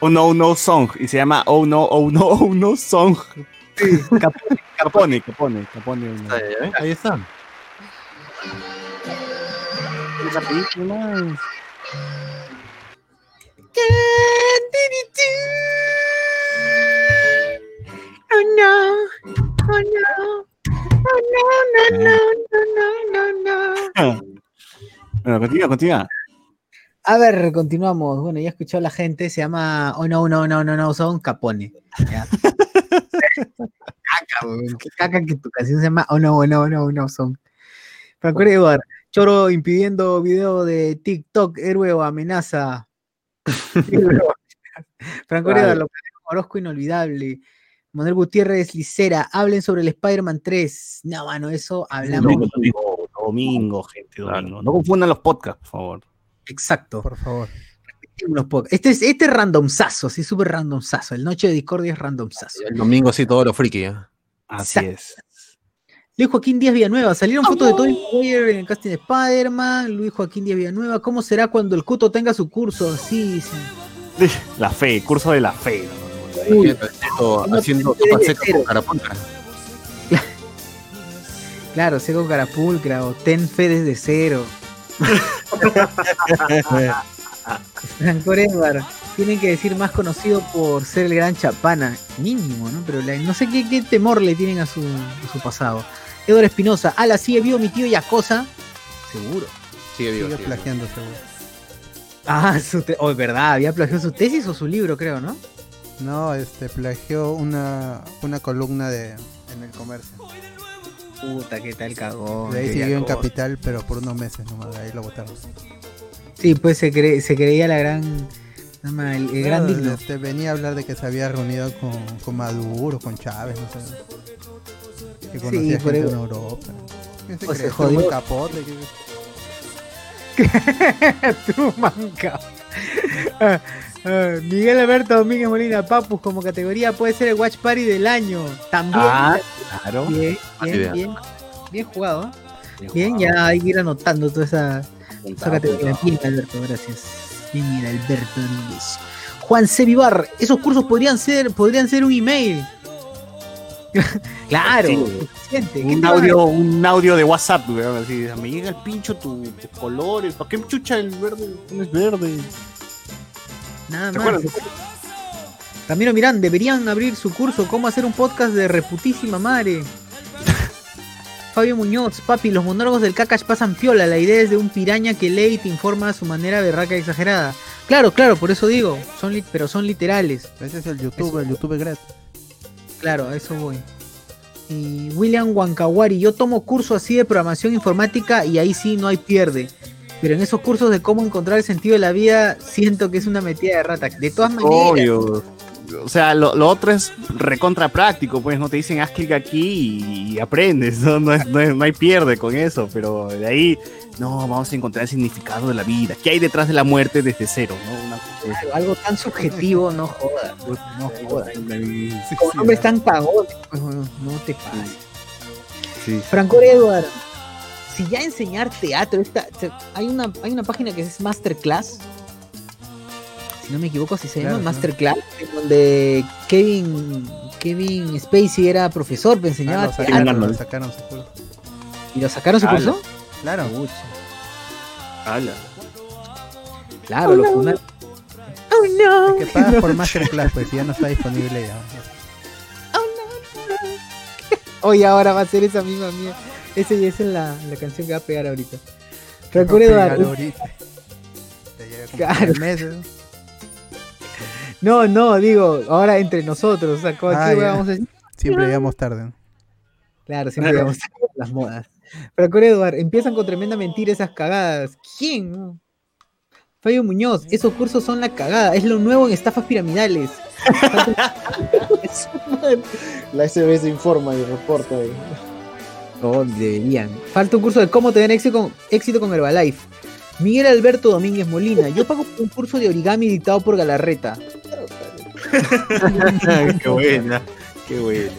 Oh no, no song. Y se llama Oh no, oh no, oh no song. Capone, Capone, Capone, Capone. oh, no. Ahí, ahí, ahí está. Esa película. Oh no, oh no, oh no, no, no, no, no, no, no. Bueno, continúa, continúa. A ver, continuamos. Bueno, ya he escuchado a la gente, se llama Oh no, no, no, no, no, son Capone. Ya. caca, weón, qué caca que tu canción se llama Oh no, oh no, oh no, oh no, son. Franco Eduardo, Choro impidiendo video de TikTok, héroe o amenaza. Franco Vale. Eduardo, Orozco inolvidable. Manuel Gutiérrez Licera, hablen sobre el Spider-Man 3. No, mano, eso hablamos. Domingo, domingo, domingo, gente, domingo. No confundan los podcasts, por favor. Exacto. Por favor. Este es, este es randomzazo, sí, súper randomzazo. El Noche de Discordia es randomzazo. El domingo sí, todo lo friki. ¿eh? Así Exacto. es. Luis Joaquín Díaz Villanueva, salieron fotos de Tobey Maguire en el casting de Spider-Man. Luis Joaquín Díaz Villanueva, ¿cómo será cuando el Cuto tenga su curso? Sí, sí. La fe, curso de la fe. ¿no? Uy, Haciendo, no haciendo te sopa de seca cero. con carapulcra. claro, seco carapulcra o ten fe desde cero. Franco Edward, tienen que decir más conocido por ser el gran Chapana, mínimo, ¿no? Pero la- no sé qué, qué temor le tienen a su, a su pasado. Eduardo Espinosa, ala, sigue vivo mi tío Yacosa. Seguro. Sigue vivo. Sigue sigue vivo. plagiando seguro. Ah, su te- oh, es verdad, había plagiado su tesis o su libro, creo, ¿no? No, este plagió una, una columna de en el comercio. Puta, qué tal cagón. De ahí siguió en. Capital, pero por unos meses nomás, de ahí lo botaron. Sí, pues se, cre- se creía la gran. nada El, el gran Claro, digno. este, venía a hablar de que se había reunido con, con Maduro, con Chávez, no sé. Que Sí, conocía por gente en Europa. ¿Qué se O se jodió. Capote, ¿qué- Truman Cap- Ah, ah, Miguel Alberto Domínguez Molina Papus como categoría puede ser el Watch Party del año. También. Ah, claro. bien, Buena bien, bien, bien jugado. ¿eh? Bien, ya hay que ir anotando toda esa, esa categoría. Bien, Alberto, gracias. Bien, Alberto Domínguez. Juan C. Vivar, esos cursos podrían ser, podrían ser un email. claro, Sí. suficiente. ¿Qué Un audio, un audio de WhatsApp, así, me llega el pincho tu- tus colores, ¿para qué chucha el verde? Pones verde. Nada ¿Te más. Ramiro Mirán, deberían abrir su curso Cómo hacer un podcast de reputísima madre. Fabio Muñoz, papi, los monólogos del Kakash pasan piola. La idea es de un piraña que lee y te informa a su manera berraca y exagerada. Claro, claro, por eso digo, son li- pero son literales. Ese es el YouTube, el YouTube Gret. Claro, a eso voy. Y William Wankawari, yo tomo curso así de programación informática y ahí sí no hay pierde. Pero en esos cursos de cómo encontrar el sentido de la vida, siento que es una metida de rata. De todas maneras, Obvio. O sea, lo, lo otro es recontra práctico, pues no te dicen haz clic aquí y, aprendes, ¿no? No, es- no es- no hay pierde con eso, pero de ahí, no, vamos a encontrar el significado de la vida. ¿Qué hay detrás de la muerte desde cero? ¿no? Una algo, tan subjetivo, no jodas. No jodas. así. Con nombres tan cagones, pues, no te pases. Sí. Franco Edward, si ya enseñar teatro, esta, se- hay, una, hay una página que es Masterclass, si no me equivoco, si se llama Claro. Masterclass, en donde Kevin, Kevin Spacey era profesor, me enseñaba Ah, lo teatro. sacaron, lo sacaron su curso. ¿Y lo sacaron su Ala. curso? Claro. Ala. Claro, lo fundaron. Oh no. Es que pagas por Masterclass, pues y ya no está disponible ya. Oye, ahora va a ser esa misma mía. Esa ya es la, la canción que va a pegar ahorita. Te llega como Claro. meses. no, no, digo, ahora entre nosotros, o sea, ¿cómo- Ah, ¿qué ya. vamos a? Siempre llegamos tarde. Claro, siempre digamos las modas. Franco Edward, empiezan con tremenda mentira esas cagadas. ¿Quién? Fabio Muñoz, esos cursos son la cagada, es lo nuevo en estafas piramidales. La SBS informa y reporta. y- Oh, deberían. Falta un curso de cómo tener éxito con, éxito con Herbalife. Miguel Alberto Domínguez Molina, yo pago un curso de origami dictado por Galarreta. qué buena, qué buena.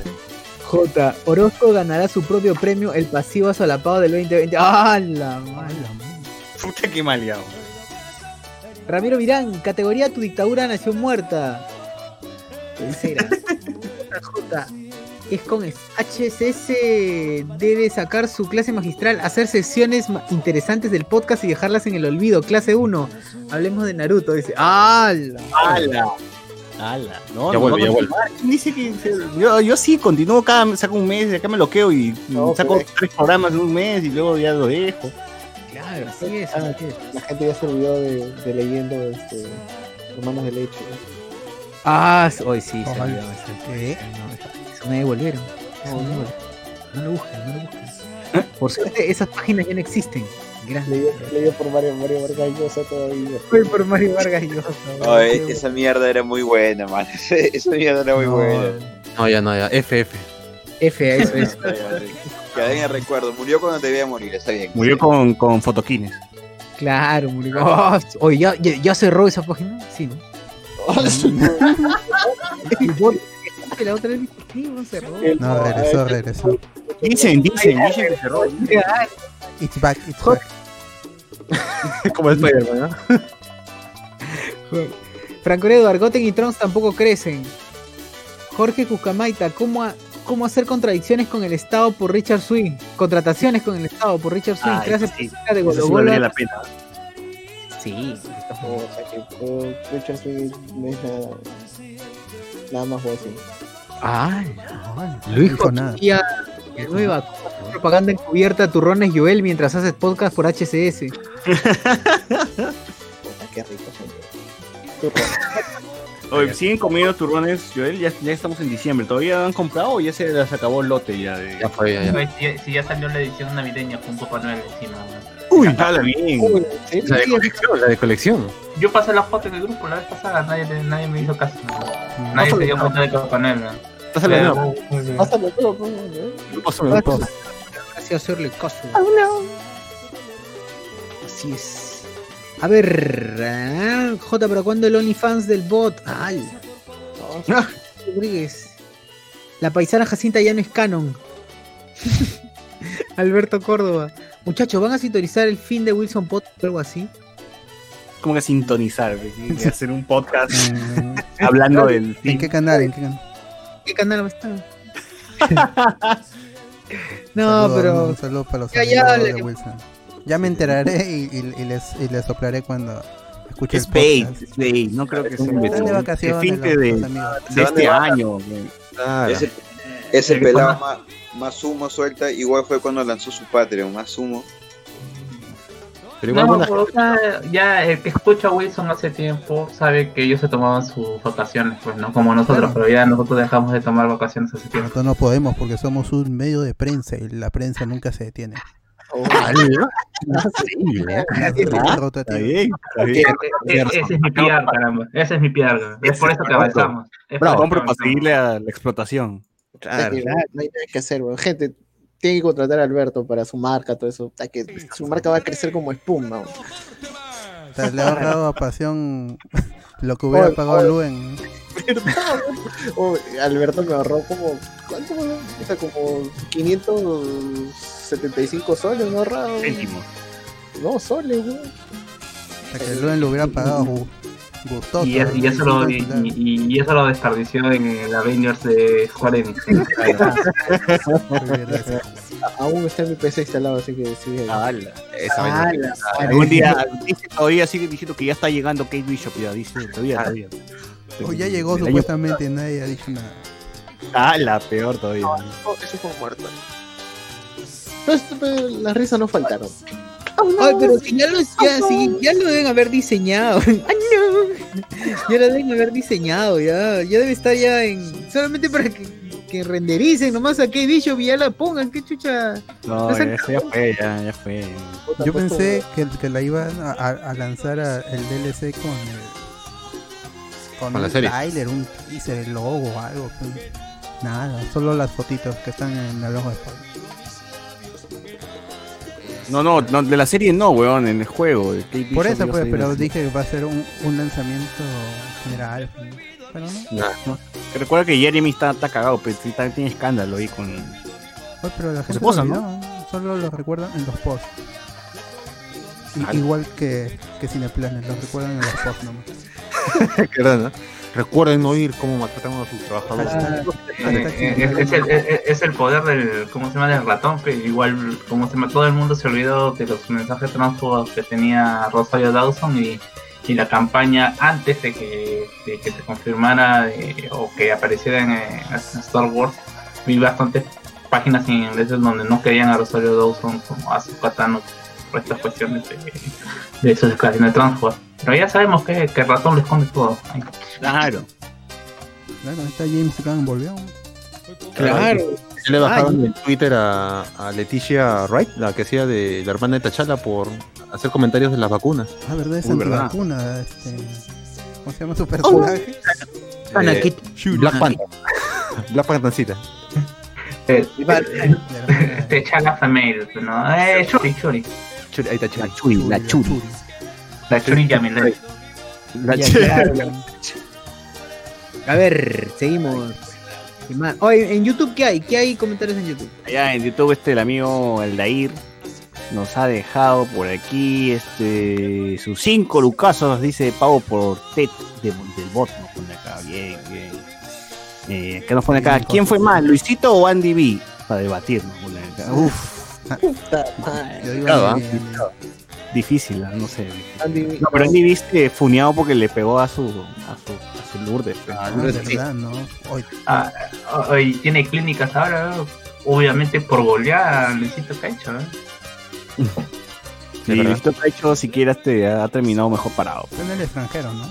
J. Orozco ganará su propio premio, el pasivo asolapado del 2020. ¡Ah, la madre! Puta que maleado. Ramiro Mirán, categoría Tu dictadura nació muerta. Tercera. J. Es con es- HSS debe sacar su clase magistral, hacer sesiones ma- interesantes del podcast y dejarlas en el olvido. Clase 1. Hablemos de Naruto. Dice. ¡Hala! Ala. Ala. No, Ya no, vuelve, no, ya vuelve. Dice que yo, yo sí continúo cada saco un mes, acá me loqueo y No, saco pero- tres programas en un mes y luego ya lo dejo. Claro, así es. así es. La gente ya se olvidó de, de leyendo este, Hermanos de Leche. Ah, hoy sí, se Ojalá. olvidó me devolvieron. Eso me devolvieron. No lo busquen, no lo busquen. Por suerte, esas páginas ya no existen. Gracias. Leído, leído por Mario, Mario Vargas Llosa todavía. Fue por Mario Vargas Llosa. Oh, e- esa mierda era muy buena, man. Esa mierda era muy No, buena. No, ya no, ya. FF. F, eso es. Ya, ya, sí. Quedé en el recuerdo. Murió cuando debía morir, está bien. Murió con, con fotoquines. Claro, murió. Oh, oye, ¿ya, ya, ya cerró esa página? Sí, ¿no? Bot- La otra vez no cerró. No, regresó, regresó. Dicen, dicen, dicen que cerró. It's back, it's back. Como Spider-Man, ¿no? Franco Eduard, Goten y Trunks tampoco crecen. Jorge Cucamaita, ¿cómo, ha- ¿cómo hacer contradicciones con el Estado por Richard Swing? Contrataciones con el Estado por Richard Swing. Ah, eso sí. de Eso Golo sí valdría la pena. Sí. O sea que oh, Richard Swing no es nada, nada más fácil. Ah, No Luis dijo nada. Jochía, nueva propaganda encubierta, turrones Joel mientras haces podcast por HCS. Puta, qué rico. Oye, siguen comiendo turrones, Joel, ya, ya estamos en diciembre. ¿Todavía han comprado o ya se les acabó el lote ya? De... Ya fue, ya, ya. Güey, Si, si ya salió la edición navideña con Papá Noel encima. ¿no? Uy, habla bien. ¿Sí? La de colección, la de colección. Yo pasé la foto en el grupo la vez pasada, nadie, nadie me hizo caso. ¿no? Nadie se dio cuenta de Papá Noel. ¿no? Pásale de Pero- nuevo. Pásame todo, pues, ¿no? Pásame nuevo. Gracias hacerle caso. Así es. A ver, ah, J, pero ¿cuándo el OnlyFans del bot? ¡Ay! Rodríguez. La paisana Jacinta ya no es canon. Alberto Córdoba. Muchachos, ¿van a sintonizar el fin de Wilson Pot o algo así? como que sintonizar, hacer un podcast Mm, hablando del ¿En qué canal? ¿En qué canal? ¿Qué canal está? no, Saludos, pero. Un saludo para los Ya, amigos ya, de le- Wilson. Ya me enteraré y, y- y les, y les soplaré cuando escuche Es el bait, podcast. es bait, no creo que sea Están de de vacaciones fin los- de, los de este año. Claro. Ese, ese pelado más, más humo suelta, igual fue cuando lanzó su Patreon, más humo. Pero igual No, buena o sea, ya el que escucha a Wilson hace tiempo sabe que ellos se tomaban sus vacaciones, pues no como nosotros, Claro. pero ya nosotros dejamos de tomar vacaciones hace tiempo. Nosotros no podemos porque somos un medio de prensa y la prensa nunca se detiene. E- ese es mi PR, caramba. Ese es mi PR. Es por eso que avanzamos. Es para avanzamos. seguirle a la explotación. Claro. No hay nada que hacer. Gente, tiene que contratar a Alberto para su marca, todo eso. Que su marca va a crecer como espuma. O sea, le ha ahorrado a pasión lo que hubiera Oye, pagado oye. Luen. Oh, Alberto me ahorró como. ¿Cuánto, weón? O sea, como 575 soles me ha ahorrado. Céntimos. No, soles, weón. O sea, que Luen lo hubiera pagado gustoso. Y, es- y eso lo, y, y- y eso lo desperdició en el Avengers de Square Enix. A- Aún está en mi PC instalado, así que. Ala. Esa. Ala, Algún día dice todavía sigue diciendo que ya está llegando Kate Bishop, ya dice, todavía, todavía. O ya llegó año- supuestamente y nadie ha dicho nada. Ah, la peor todavía. No, eso fue muerto. Pero, esto, pero las risas no faltaron. Ay, pero si ya, lo, ya, si ya lo deben haber diseñado. ¡Ay, no! Ya lo deben haber diseñado, ya. Ya debe estar ya en. Solamente para que, que rendericen nomás a Kate Bishop y ya la pongan. ¿Qué chucha? No, eso ya fue, ya, ya fue. Yo pensé que, que la iban a, a- a lanzar a- el DLC con el. Con, Con la un trailer, un teaser, el logo o algo. pues. Nada, solo las fotitos que están en el logo de Spoiler. No, no, no, de la serie no, weón, en el juego. Por eso, pues, pero dije que va a ser un, un lanzamiento general. Pero no. Recuerda que Jeremy está, está cagado, pero también tiene escándalo ahí con. Pues, pero la gente esposa, lo ¿no? solo lo recuerdan en los posts. Igual que, que Cineplanet, lo recuerdan en los posts nomás. Qué ¿no? Recuerden oír cómo maltratamos a sus trabajadores. Hashtag- Eh, Es, es el, es- es el poder del, ¿cómo se llama? Del ratón, pero igual, como se llama, todo el mundo se olvidó de los mensajes transfobos que tenía Rosario Dawson y, y la campaña antes de que, de que se confirmara eh, o que apareciera en, eh, en Star Wars. Vi bastantes páginas en inglés donde no querían a Rosario Dawson como a su por estas cuestiones de, de sus declaraciones transfobas. Pero ya sabemos que, que el ratón lo esconde todo. Claro. Claro, está James Gunn volvió. Claro. Le bajaron en Twitter a, a Leticia Wright, la que hacía de la hermana de Tachala, por hacer comentarios de las vacunas. Ah, verdad, es Uy, ¿verdad? antivacuna. Este, ¿Cómo se llama su personaje? Ana, Eh, ¿qué- Black Panther. Black Panthercita. eh, La hermana te echa la female, ¿no? Eh, Churi, Churi. Churi, Ahí está Churi. La churi, la churi. La Churi Yamilet. La Ya, churi. A ver, seguimos. ¿Qué más? Oye, en YouTube, ¿qué hay? ¿Qué hay comentarios en YouTube? Allá en YouTube este el amigo Aldair nos ha dejado por aquí este sus cinco lucazos, dice pago por TED de- del bot, nos pone acá, bien, bien. Eh, ¿Qué nos pone acá? ¿Quién fue más, Luisito o Andy B? Para debatir, nos pone acá. Uf. Andy. difícil, ¿ah? no sé. Andy- No, pero Andy B este funeado porque le pegó a su a su, Lourdes. pues. Ah, verdad, ¿no? Hoy, Ah, hoy tiene clínicas ahora, ¿no? obviamente por golear a Luisito Caicho. ¿eh? Y Luisito Caicho siquiera este, ha terminado mejor parado. en el extranjero, ¿no?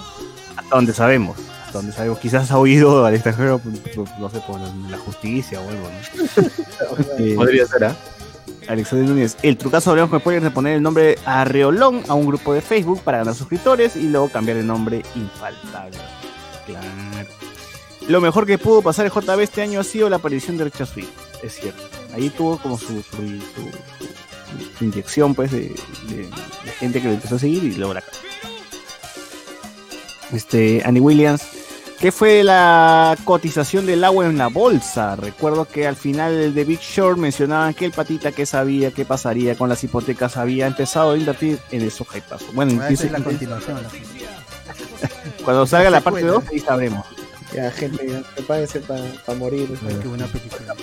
Hasta donde sabemos. Hasta donde sabemos. Quizás ha oído al extranjero, pues, pues, no sé, por la justicia o algo, ¿no? Eh, Podría ser, ¿ah? Alexander Núñez. El trucazo hablamos con spoilers de poner el nombre Arreolón a un grupo de Facebook para ganar suscriptores y luego cambiar el nombre infaltable. Claro. Lo mejor que pudo pasar el JB este año ha sido la aparición de Richard Swift. Es cierto. Ahí tuvo como su, su, su- su inyección pues de, de- de gente que lo empezó a seguir y luego la. Este, Andy Williams. ¿Qué fue la cotización del agua en la bolsa? Recuerdo que al final de Big Short mencionaban que el patita que sabía qué pasaría con las hipotecas había empezado a invertir en soja y paso. Bueno, Esa empieza- es la continuación. la- cuando salga la parte secuela. 2 ahí sabremos. Ya, gente, ya, prepárense para morir. Ay, qué buena película.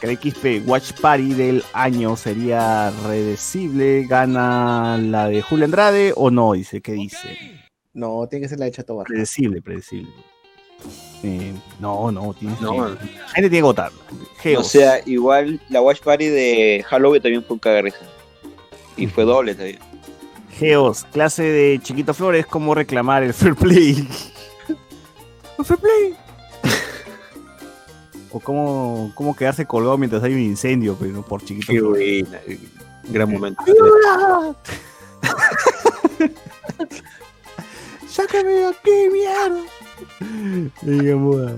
Que el XP Watch Party del año sería redecible. ¿Gana la de Julio Andrade o no? Dice, ¿qué dice? No, tiene que ser la de Chato Barra. Predecible, predecible. Eh, no, no, tienes No, que- la gente tiene que votar. O sea, igual la Watch Party de Halloween también fue un cagarrisa. Y fue doble también. Geos, clase de Chiquito Flores, cómo reclamar el fair play. El fair play. o cómo, cómo quedarse colgado mientras hay un incendio, pero no por Chiquito Qué Flores. buena, eh, gran momento. ¡Sácame de aquí, mierda! Digamos,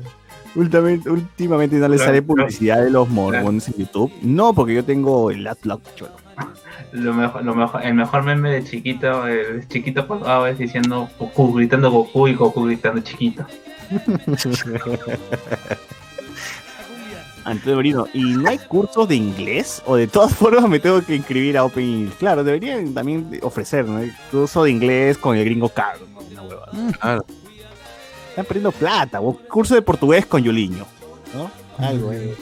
últimamente, últimamente no le sale publicidad de los mormones en YouTube. No, porque yo tengo el AdBlock, cholo. Lo mejor, lo mejor, el mejor meme de chiquito, el chiquito colgado es diciendo Goku gritando Goku y Goku gritando chiquito. Antonio Merino, ¿y no hay cursos de inglés? ¿O de todas formas me tengo que inscribir a Open English? Claro, deberían también ofrecer, ¿no? El curso de inglés con el gringo caro, ¿no? Una huevada. Claro. Están perdiendo plata, o curso de portugués con Yuliño, ¿no? Algo, eh.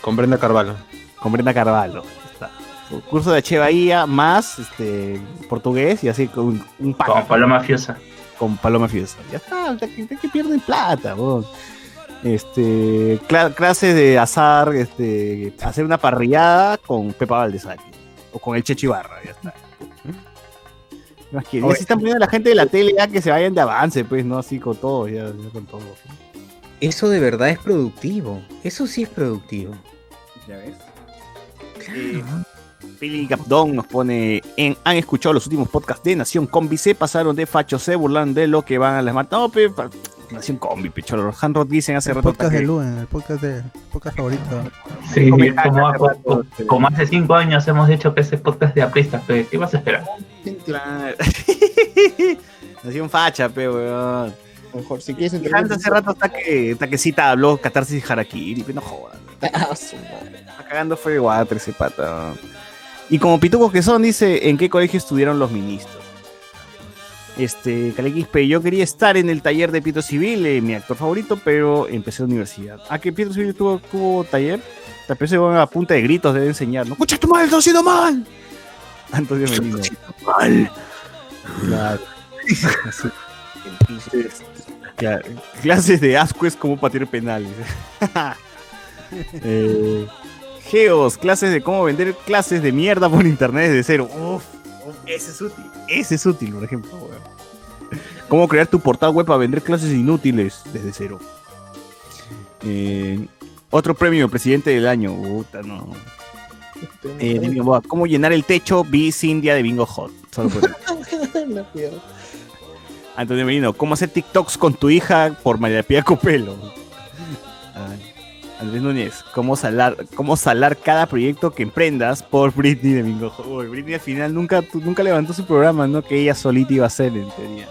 Con Brenda Carvalho. Con Brenda Carvalho. Curso de H. Bahía más este, portugués y así con un pack Como Paloma Fiosa. con Paloma Fiesta. Ya está, ya que, que pierden plata, weón. Este, cla- clases de azar, este, hacer una parrillada con Pepa Valdesari o con el Checho Ibarra, ya está. ¿Qué más quieren? Ya se están poniendo la gente de la tele ya que se vayan de avance, pues, no así con todo, ya, ya con todo. Eso de verdad es productivo. Eso sí es productivo. Ya ves. Eh, Capdón nos pone en han escuchado los últimos podcasts de Nación Combi, se pasaron de fachos, se burlan de lo que van a las marcas. No, pe, pa- Nación Combi, pecholo. Hanrod dicen hace El rato podcast que- de Luen, el podcast, de, el podcast favorito. Sí, como, hace como- como hace cinco años hemos dicho que ese podcast de apristas, pero ¿qué vas a esperar? Claro. Nación facha, pe, weón. Mejor, si quieres Hans hace rato hasta que, hasta que cita habló Catarsis y Harakiri, pe, no jodas. Ah. Está cagando fue water ese pata. Y como pitucos que son, dice, ¿en qué colegio estudiaron los ministros? Este, Calequispe, yo quería estar en el taller de Pietro Civil, eh, mi actor favorito, pero empecé la universidad. ¿Ah, que Pietro Civil tuvo, tuvo taller? Tal vez se van a punta de gritos debe enseñar. ¡No, escucha tu madre, está haciendo mal! Antonio Merino. Mal. Claro. Clases de asco es como patear penales. Eh, Geos, clases de cómo vender clases de mierda por internet desde cero. Uf, uf, ese es útil. Ese es útil, por ejemplo. weón. Cómo crear tu portal web para vender clases inútiles desde cero. Eh, otro premio, presidente del año. No. Eh, de Bingo Boa, ¿Cómo llenar el techo? Vi Cindia de Bingo Hot. Solo por. Antonio Merino, ¿cómo hacer TikToks con tu hija por María Pía Copelo? Andrés Núñez, ¿cómo salar, ¿cómo salar cada proyecto que emprendas por Britney de Bingo? Uy, Britney al final nunca, nunca levantó su programa, ¿no? Que ella solita iba a hacer, en teoría.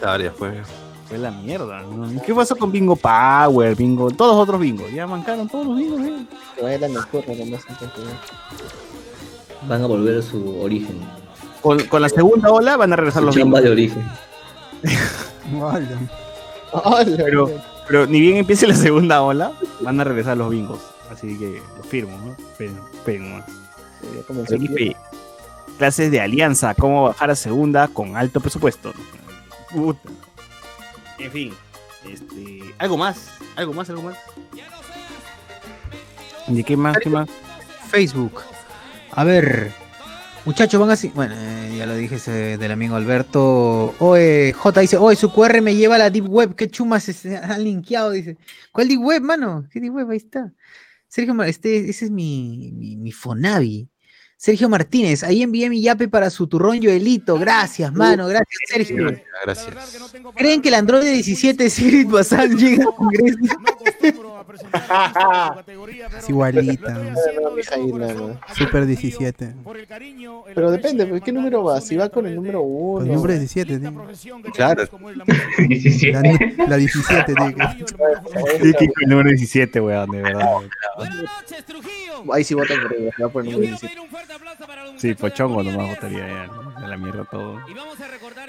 Claro, ya fue. Fue la mierda. ¿no? ¿Y ¿Qué pasó con Bingo Power, Bingo, todos los otros Bingo? Ya mancaron todos los Bingos, ¿eh? Van a volver a su origen. Con, con la segunda ola van a regresar Su los Bingos. de origen. Vale. ¡Hala! Pero, pero ni bien empiece la segunda ola, van a regresar los Bingos. Así que lo firmo, ¿no? Pero, pero no. Ya comenzó el XP. Clases de alianza, cómo bajar a segunda con alto presupuesto. Puta. En fin, este, algo más, algo más, algo más. ¿De qué más? ¿Qué más? Facebook. A ver, muchachos, van así. Bueno, eh, ya lo dije ese del amigo Alberto. Oye, J dice, oye, su QR me lleva a la Deep Web. ¿Qué chumas se- han linkeado? Dice, ¿cuál Deep Web, mano? ¿Qué Deep Web? Ahí está. Sergio, este, ese es mi, mi, mi Fonavi. Sergio Martínez, ahí envié mi yape para su turrón Joelito. Gracias, mano. Gracias, Sergio. Gracias. ¿Creen que el Android 17 Sigrid Bazán llega al Congreso? Es igualita. Super 17. Pero depende, ¿pues, ¿qué número va? Si va con el número Con 1. el número 17, tío. Claro. La, la 17, tío. Sí, que el número 17, weón, de verdad. Ahí sí votan por ella, va por el número 17. Sí, pochongo nomás votaría ya, a la mierda todo.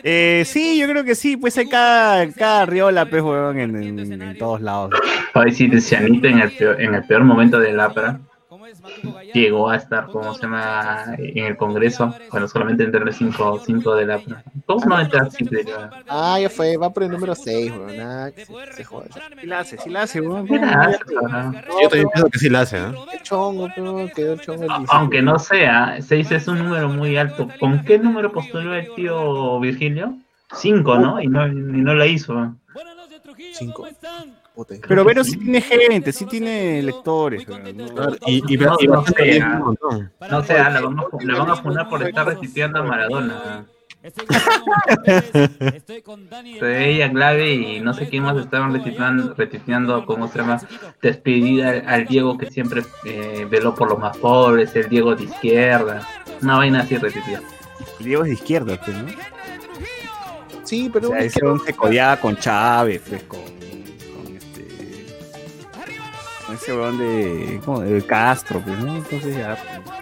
Eh, sí, yo creo que sí, pues hay cada, cada riola, pues, weón, en, en- en todos lados. Hoy sí, Cianito en el peor, en el peor momento del APRA llegó a estar, ¿cómo se llama?, en el Congreso, cuando solamente entró el 5, 5 del APRA. ¿Cómo se llama entrar siempre? Ah, ya fue, va por el número 6, weón. Ah, que se, se joda. Sí la hace, sí la hace, weón. ¿Qué la hace? Yo también pienso que sí la hace, ¿eh? Qué chongo, pero quedó el chongo el 17. Aunque no sea, 6 es un número muy alto. ¿Con qué número postuló el tío Virgilio? 5, ¿no? Y no, y no la hizo. 5. Pero Vero sí tiene gente, sí tiene lectores. Y, No, sé, la van a, la van a fundar por estar retuiteando a Maradona. Fue ella clave y no sé quién más estaban retuiteando, retuiteando ¿cómo se llama? Despedida al, al Diego que siempre eh, veló por los más pobres, el Diego de izquierda. Una vaina así retuiteada. Diego es de izquierda, pues, ¿no? Sí, O pero sea, ese weón se codeaba con Chávez, pues, ese weón de. ¿cómo? de Castro, pues, ¿no? Entonces ya. pues,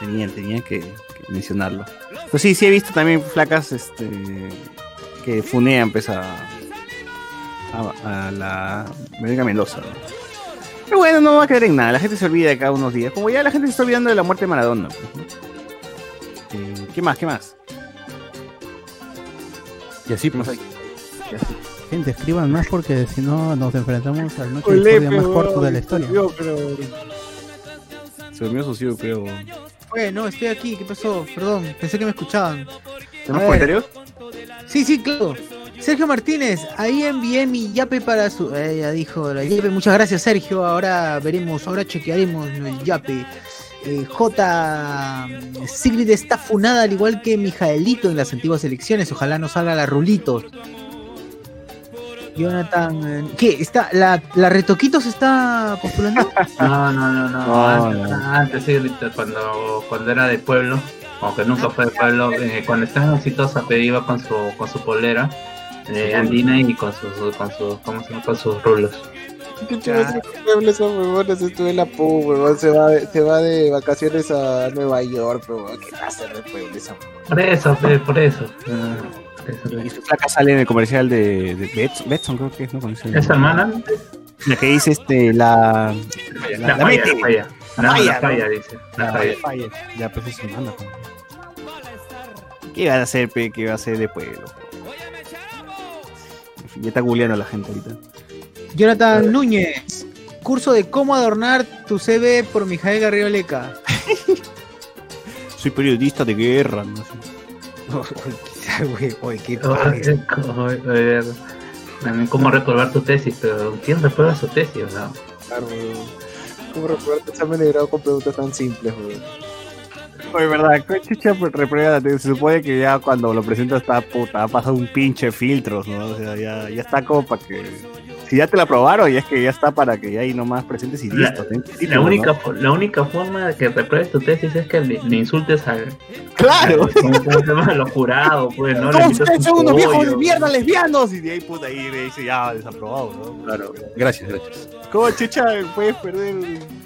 tenían, tenían que, que mencionarlo. Pues sí, sí he visto también flacas este, que funean, pues, a. a, a la. Verónica Mendoza. ¿no? Pero bueno, no va a quedar en nada. La gente se olvida de cada unos días. Como ya la gente se está olvidando de la muerte de Maradona. pues, ¿no? Eh, ¿Qué más? ¿Qué más? Y así, pues. Gente, escriban más porque si no nos enfrentamos al noche de discordia más corto de la historia. Se durmió socio, creo. Bueno, estoy aquí, ¿qué pasó? Perdón, pensé que me escuchaban. ¿Tenemos comentarios? Sí, sí, claro. Sergio Martínez, ahí envié mi yape para su. Eh, ya dijo la yape. Muchas gracias, Sergio. Ahora veremos, ahora chequearemos el yape. Eh, J. Sigrid está funada al igual que Mijaelito en las antiguas elecciones. Ojalá no salga la Rulitos. Jonathan, eh, ¿qué? ¿Está, la, ¿La Retoquitos está postulando? No, no, no, no. No, antes, no. antes sí, cuando, cuando era de pueblo, aunque nunca fue de pueblo, eh, cuando estaba exitosa, pero iba con su, con su polera eh, andina y con sus, con sus, ¿cómo se llama? Con sus rulos. Qué chulo ese pueblo, esos huevones, estuve en la PU, huevón, se va, de, se va de vacaciones a Nueva York, huevón, qué hacer de pueblo esa Por eso, pe, por eso. eh, eso, Y su flaca sale en el comercial de, de Bets- Betson, creo que es, ¿no? Con ese- Esa hermana, La que dice este, la. la, La, la falla, la falla. No, falla, la falla, dice. La La falla. falla. Ya, pues es su hermana. ¿Qué iba a hacer, pe? ¿Qué iba a hacer de pueblo? En fin, ya está googleando la gente ahorita. Jonathan Núñez, curso de cómo adornar tu CV por Mijael Garrido Leca. Soy periodista de guerra, no sé. Güey, oye, qué ver, También cómo reprobar tu tesis, pero ¿quién reprueba su tesis? No? Claro. ¿Cómo recuerdo examen de grado con preguntas tan simples, huevón? Oye, verdad, ¿qué chucha reprueba? Se supone que ya cuando lo presenta está puta, ha pasado un pinche filtros, ¿no? O sea, ya, ya está como para que. Si ya te la aprobaron, ya es que ya está para que ya ahí nomás presentes y La- listo. ¿sí? La Título, única, la única forma de que repruebes tu tesis es que le, le insultes al. ¡Claro! A los jurados, pues, ¿no? Ustedes son unos viejos de mierda lesbianos. Y de ahí, puta, ahí le dice ya desaprobado, ¿no? Claro. Gracias, gracias. ¿Cómo chucha puedes perder?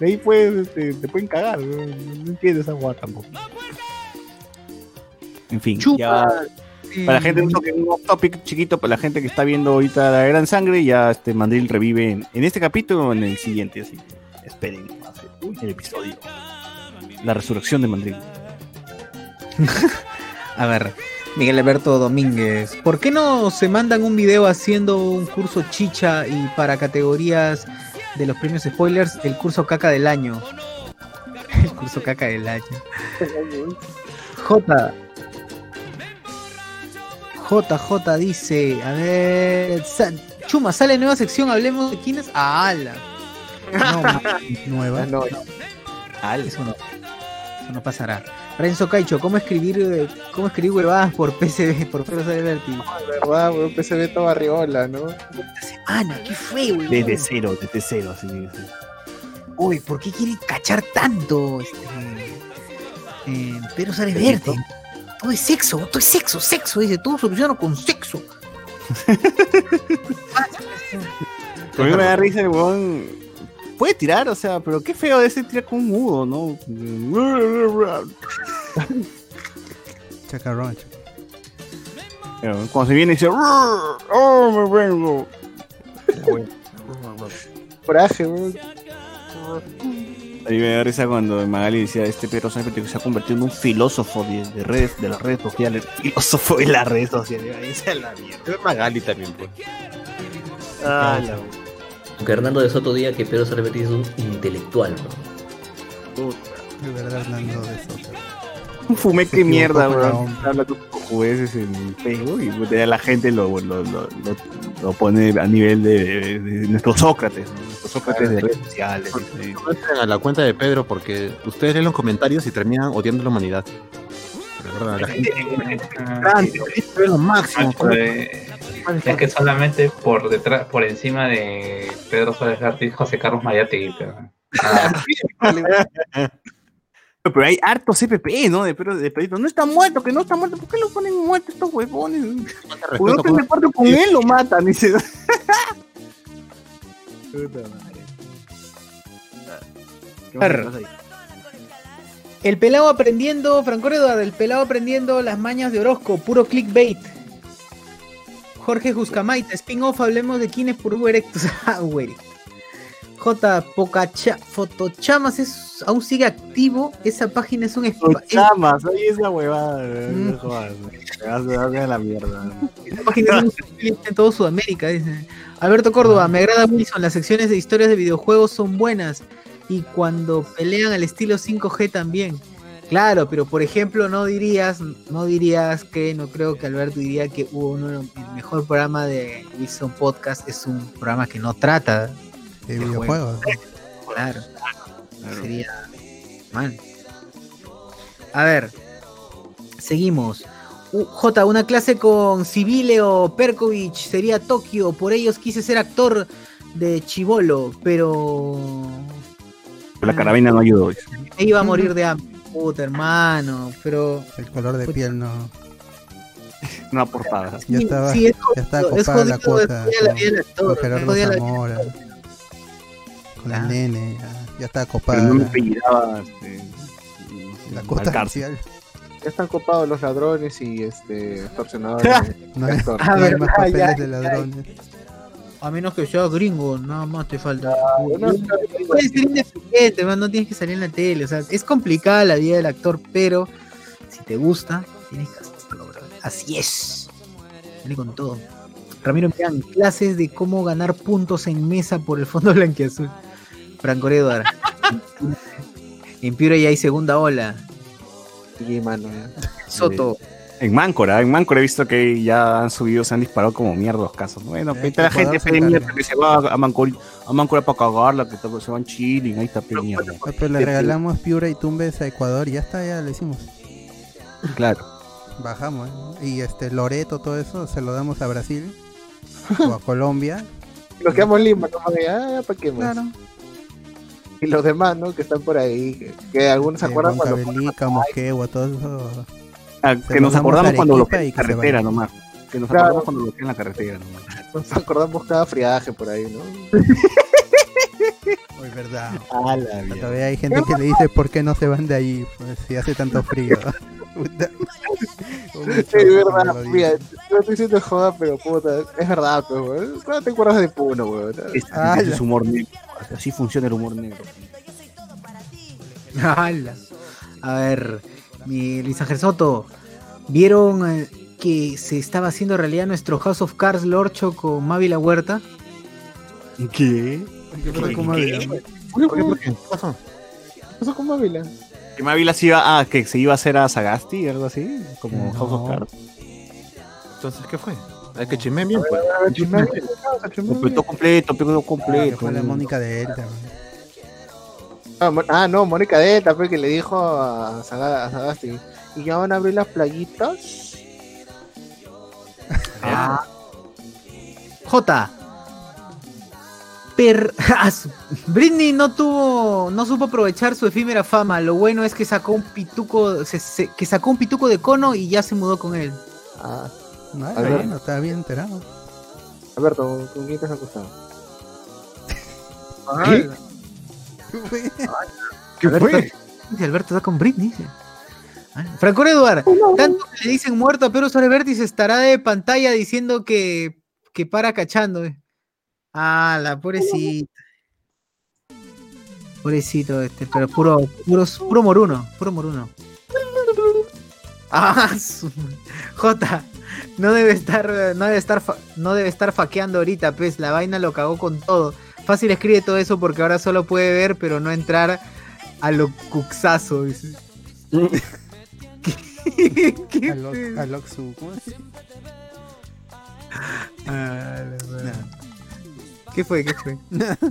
De ahí puedes, este, te pueden cagar, ¿no? No entiendo esa guata tampoco. En fin, ya. Para la gente, un, topic chiquito, para la gente que está viendo ahorita la gran sangre, ya este Mandril revive en, en este capítulo o en el siguiente, así que esperen el episodio. La resurrección de Mandril. A ver, Miguel Alberto Domínguez, ¿por qué no se mandan un video haciendo un curso chicha y para categorías de los premios spoilers, el curso caca del año? El curso caca del año. J. JJ dice, a ver, sa- Chuma, sale nueva sección, hablemos de quiénes. Ah, ala. No, Nueva. Ah, no, eso no, eso no pasará. Renzo Caicho, ¿cómo escribir, eh, cómo escribir huevadas por PCB, por Pedro? De verdad, weón, PCB todo arriola, ¿no? Ana, qué feo, weón. Desde cero, desde cero, así. así. Uy, ¿por qué quiere cachar tanto? Este, eh, Pedro. Todo es sexo, todo es sexo, sexo, dice, todo solucionado con sexo. A mí me da risa el weón. Puede tirar, o sea, pero qué feo de ese tirar con un mudo, ¿no? Chacarrón. Pero Cuando se viene y dice, ¡Oh, me vengo! Coraje, weón. A mí me da risa cuando Magali decía, este Pedro Sánchez que se ha convertido en un filósofo de, de redes, de las redes sociales. Filósofo de las redes sociales. Esa es la mierda. Es Magali también, pues. Ah, la- Aunque Hernando de Soto diga que Pedro Vértiz es un intelectual, ¿no? De verdad, Hernando de Soto. Un fumé que mierda, weón. Habla con jueces en Facebook y ya la gente lo, lo, lo, lo, lo pone a nivel de, de- de nuestros Sócrates, Sócrates de redes sociales. ¿sí? A la cuenta de Pedro porque ustedes leen los comentarios y terminan odiando a la humanidad. De verdad, la gente es lo máximo. Macho, es que solamente por detrás, por encima de Pedro Suárez Vértiz, José Carlos Mariategui, pero nada. Pero hay harto CPP, ¿no? De Pedro, de Pedrito. No está muerto, que no está muerto. ¿Por qué lo ponen muerto estos huevones? Porque no de acuerdo con él, lo matan. Dice. ¿Qué más Arr. pasa ahí? El pelado aprendiendo, Franco Eduardo, el pelado aprendiendo las mañas de Orozco, puro clickbait. Jorge Juscamaita, spin-off, hablemos de quién es Uber Erectus. Ah, güey. J. Pocacha, Fotochamas es, aún sigue activo. Esa página es un Los spa- es- chamas, ahí esa huevada. Mm. Vas me vas a la mierda. esa página es un en todo Sudamérica. dice. Alberto Córdoba, me agrada Wilson. Las secciones de historias de videojuegos son buenas. Y cuando pelean al estilo 5G también. Claro, pero por ejemplo, no dirías, no dirías que, no creo que Alberto diría que hubo uno, el mejor programa de Wilson Podcast es un programa que no trata De de videojuegos. Claro. Sería mal. A ver. Seguimos. J, una clase con Civile o Perkovic sería Tokio. Por ellos quise ser actor de Chivolo, pero La carabina no ayudó. me iba a morir de hambre. Puta, hermano. Pero. El color de piel no. Una portada. Ya estaba, sí, es ya estaba jodido, es copada la jodido, es cuota jodida la con, con Gerardo jodida la Con el Ah. nene, ya, ya estaba Pero copada no me. Este, la Alcárcel. racial. Ya están copados los ladrones y este extorsionadores. No de hay. Ah, no hay verdad, más papeles ya, de ladrones. A menos que sea gringo, nada más te falta. no, Puedes ser independiente, man, no tienes que salir en la tele. O sea, es complicada la vida del actor, pero si te gusta, tienes que hacerlo, bro. Así es. Dale con todo. Ramiro Millán, clases de cómo ganar puntos en mesa por el fondo blanquiazul. Franco Eduardo. en Piura ya hay segunda ola. Sí, mano, ya. Soto. En Máncora, en Máncora he visto que ya han subido, se han disparado como mierda los casos. Bueno, Eh, que la gente mierda que se va a Máncora, a Máncora para cagarla, que se van chilling, ahí está pe mierda. Pero le regalamos Piura y Tumbes a Ecuador y ya está, ya lo hicimos. Claro. Bajamos. ¿eh? Y este Loreto, todo eso, se lo damos a Brasil o a Colombia. Nos quedamos en Lima, ah, ¿para qué más? Claro. Y los demás, ¿no? Que están por ahí, que, que algunos se Eh, acuerdan cuando Huancavelica, Moquegua, todo eso. Ah, que nos damos acordamos cuando la que se carretera nomás. Que nos Claro. acordamos cuando bloquean la carretera nomás. nos acordamos cada friaje por ahí, ¿no? Hoy verdad. A la. Todavía hay gente que le dice por qué no se van de ahí, pues, si hace tanto frío. Es verdad, mira, no estoy diciendo joda, pero puta, es verdad, pues, weón. ¿Cuándo te acuerdas de Puno, weón? Ah, es humor negro. Así funciona el humor negro. Ala. A ver, mi Luis Ángel Soto, ¿vieron eh, que se estaba haciendo realidad nuestro House of Cards Lorcho con Mavi La Huerta? ¿Qué? ¿Qué pasó con Mávila? ¿Por qué? ¿Por qué? ¿Qué pasó? ¿Qué pasó con Mávila? Que Mávila se iba, ah, que se iba a hacer a Sagasti, algo así, como No. House of Cards. Entonces, ¿qué fue? Hay que chismear bien, pues. A a chismear. Completo, completo, completo, Ah, fue la Mónica de él también. Ah, ah, no, Mónica Deta fue que le dijo a, Saga- a Sagasti. ¿Y ya van a abrir las playitas? Ah. J. Per... Britney no tuvo, no supo aprovechar su efímera fama. Lo bueno es que sacó un pituco, se- se- que sacó un pituco de cono y ya se mudó con él. Ah, No, está bien, no está bien enterado. Alberto, ¿con quién te has acostado? ¿Qué? ¿Qué Alberto, fue? Alberto está con Britney. dice. Ah, Franco Eduard, tanto que le dicen muerto a Pedro Sorevertis estará de pantalla diciendo que, que para cachando. eh. Ah, la pobrecita. Pobrecito este, pero puro, puro, puro moruno, puro moruno. Ah, su- no debe estar, no debe estar, fa- no debe estar faqueando ahorita, pues, la vaina lo cagó con todo. Fácil escribe todo eso porque ahora solo puede ver, pero no entrar a lo cuxazo, dice. ¿Qué, es? Ah, la madre. ¿Qué fue? ¿Qué fue?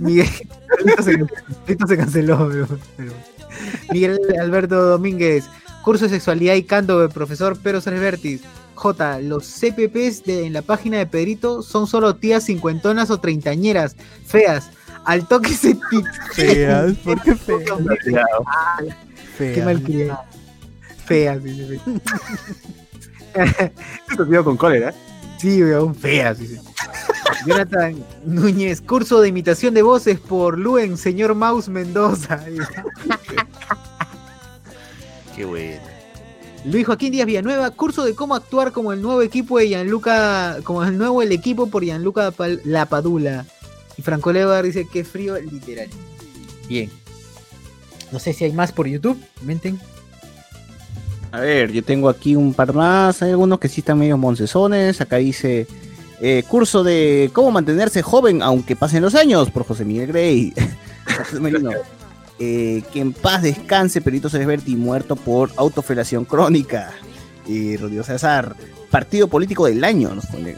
Miguel esto se, esto se canceló, pero- pero- Miguel Alberto Domínguez, curso de sexualidad y canto del profesor Pedro Vertis. J, los CPPs de, en la página de Pedrito son solo tías cincuentonas o treintañeras, feas. Al toque se Feas, ¿por qué feas? Feas. Qué mal criado. Feas, dice. Esto con cólera. Sí, weón, feas. dice. Jonathan Núñez, curso de imitación de voces por Luen, señor Maus Mendoza. Qué bueno. Luis Joaquín Díaz Villanueva, curso de cómo actuar como el nuevo equipo de Gianluca, como el nuevo el equipo por Gianluca Pal- Lapadula. Y Franco Levar dice que frío literal. Bien. No sé si hay más por YouTube. Comenten. A ver, yo tengo aquí un par más. Hay algunos que sí están medio moncesones. Acá dice eh, curso de cómo mantenerse joven aunque pasen los años por José Miguel Grey. José Merino. Eh, que en paz descanse Perito Celesberti muerto por autofelación crónica. Y Rodrigo César, partido político del año, nos pone.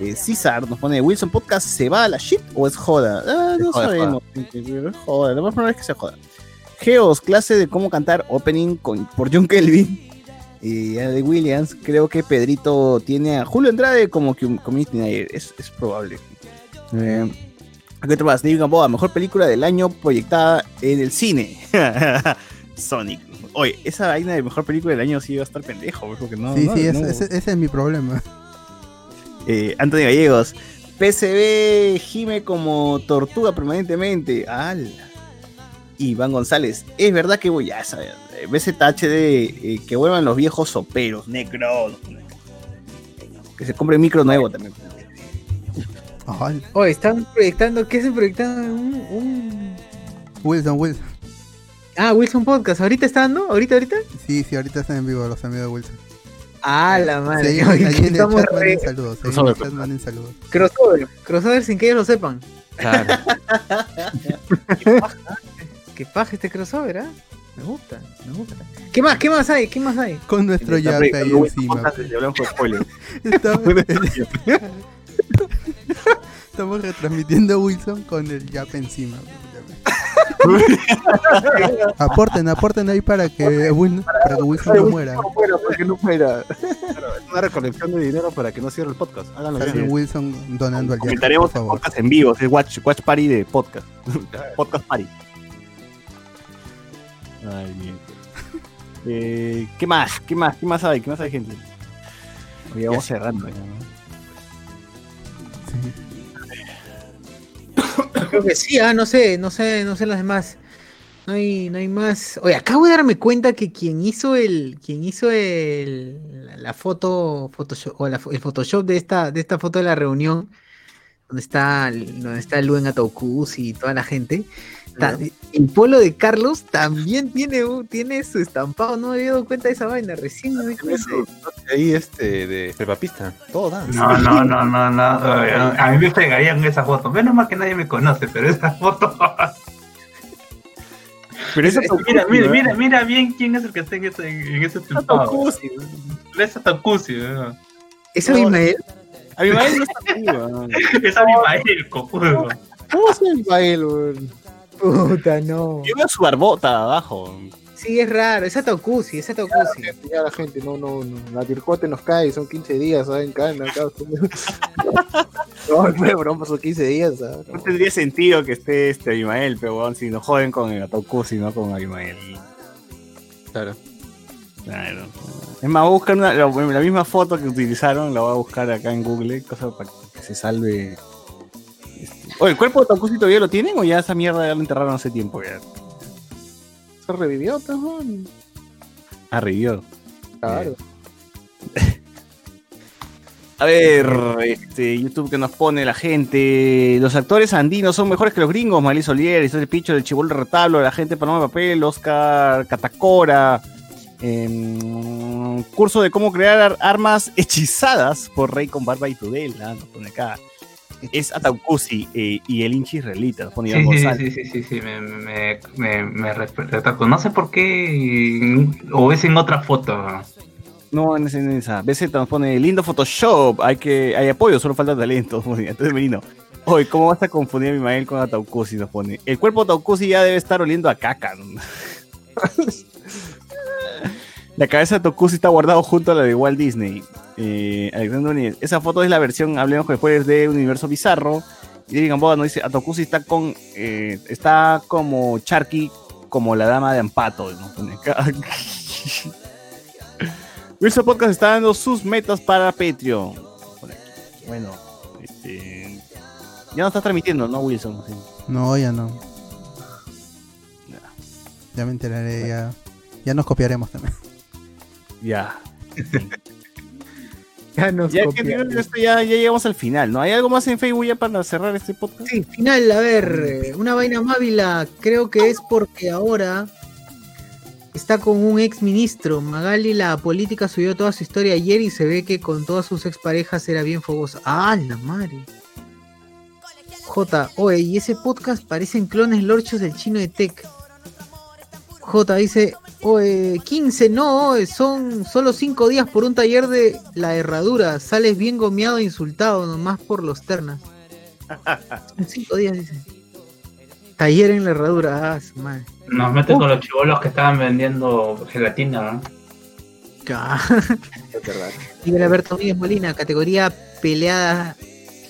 Eh, César nos pone Wilson Podcast, ¿se va a la shit o es joda? Ah, no joda, sabemos. Es joda, lo más probable es que sea joda. Geos, clase de cómo cantar opening con, por John Kelvin y de Williams. Creo que Pedrito tiene a Julio Andrade como que un community manager. Es, es probable. Eh, ¿Qué otro más? David Gamboa, mejor película del año proyectada en el cine. Sonic. Oye, esa vaina de mejor película del año sí va a estar pendejo, porque no. sí, no- sí, no- ese, ese- es mi problema. eh, Antonio Gallegos. PCB gime como tortuga permanentemente. ¡Al! Iván González. Es verdad que voy a saber. BZHD, eh, que vuelvan los viejos soperos. Necro. Que se compre micro nuevo también. Ay, Oh, están proyectando, ¿qué están proyectando? Un, un- Wilson, Wilson. Ah, Wilson Podcast. ¿Ahorita está dando? ¿Ahorita, ahorita? Sí, sí, ahorita están en vivo los amigos de Wilson. Ah, la madre. Oye, estamos chat re- Crossover, chat saludos. Crossover. Crossover sin que ellos lo sepan. Claro. Qué paja este crossover, ¿ah? Me gusta, me gusta. ¿Qué más? ¿Qué más hay? ¿Qué más hay? Con nuestro yape ahí encima. Estamos, retransmitiendo Wilson con el yape encima. aporten, aporten ahí para que, Wil- para que Wilson no muera. No muera, porque no muera. Claro, es una recolección de dinero para que no cierre el podcast. Háganlo bien. Wilson donando al yape, Comentaremos podcast en vivo. Es watch, watch party de podcast. podcast party. Ay, mierda. Eh, ¿Qué más? ¿Qué más? ¿Qué más hay? ¿Qué más hay, gente? Oye, vamos cerrando. ya, ¿no? Creo que sí, ah, no sé, no sé, no sé las demás. No hay, no hay más. Oye, acabo de darme cuenta que quien hizo el, quien hizo el, la, la foto, Photoshop, o la el Photoshop de esta, de esta foto de la reunión, donde está, el- donde está Luen Ataucus y toda la gente, el polo de Carlos también tiene, tiene su estampado. No me había dado cuenta de esa vaina, recién me di cuenta. Ahí este de Pepapista. Todo da. No, no, no, no, no. A mí me pegarían esa foto. Menos mal que nadie me conoce, pero esa foto. Pero eso mira, mira, mira, mira bien quién es el que está en ese, en ese estampado. Es Takusi, ¿no? ¿Eso Ismael? A mi madre no está aquí, weón. Es Abimael, cojudo. ¿Cómo se llama él, weón? Puta, no. Yo veo su barbota abajo. Sí, es raro, es Ataucusi, es Ataucusi. Ya la gente, no, no, no. La Tircote nos cae, son 15 días, ¿saben? Cana, acá. no, fue broma, son 15 días, ¿sabes? No tendría sentido que esté este Abimael, pero weón, si nos joden con el Ataucusi, no con Abimael. Claro. Claro. Es más, voy a buscar una- la, la misma foto que utilizaron, la voy a buscar acá en Google, cosa para que se salve. este. Oye, ¿el cuerpo de Ataucusi todavía lo tienen o ya esa mierda ya lo enterraron hace tiempo? Ya? Se revivió, pues, weón. Ah, revivió. Claro. A ver, este, YouTube que nos pone la gente. Los actores andinos son mejores que los gringos. Malis Olier, el Picho del Chibol Retablo, la gente Paloma de Papel, Oscar Catacora. Em, curso de cómo crear ar- armas hechizadas por Rey con Barba y Tudela. Nos pone acá. Es Ataucusi eh, y el hinchi israelita. Nos pone Sí, Iván sí, sí, sí, sí, sí, me, me, me, me. No sé por qué, o es en otra foto. No, en esa, en esa. BZ nos pone lindo Photoshop. Hay que, hay apoyo, solo falta talento. Entonces, Merino. Oye, ¿cómo vas a confundir a Mimael con Ataucusi? Nos pone. El cuerpo de Ataucusi ya debe estar oliendo a caca. la cabeza de Ataucusi está guardado junto a la de Walt Disney. Eh, Alexander Núñez. Esa foto es la versión, hablemos después de Universo Bizarro. Y David Gamboa nos dice, Ataucusi está con, eh, está como Charky, como la dama de Ampato. Wilson Podcast está dando sus metas para Patreon. Bueno, este. Ya no está transmitiendo, ¿no, Wilson? Sí. No, ya no. Ya me enteraré, ya. Ya nos copiaremos también. Ya. Ya nos Ya, que esto ya, ya llegamos al final, ¿no? ¿Hay algo más en Facebook ya para cerrar este podcast? Sí, final, a ver, eh, una vaina mávila, creo que es porque ahora está con un ex ministro. Magali, la política, subió toda su historia ayer y se ve que con todas sus exparejas era bien fogosa. ¡Ah, la madre! J, oye, y ese podcast parecen clones lorchos del chino de Tech. J dice, oye, 15, no, son solo 5 días por un taller de la herradura. Sales bien gomeado e insultado nomás por los ternas. En 5 días, dice. Taller en la herradura, ah, su madre. Nos meten con los chivolos que estaban vendiendo gelatina, ¿no? Nivel Alberto Miguel Molina, categoría peleada.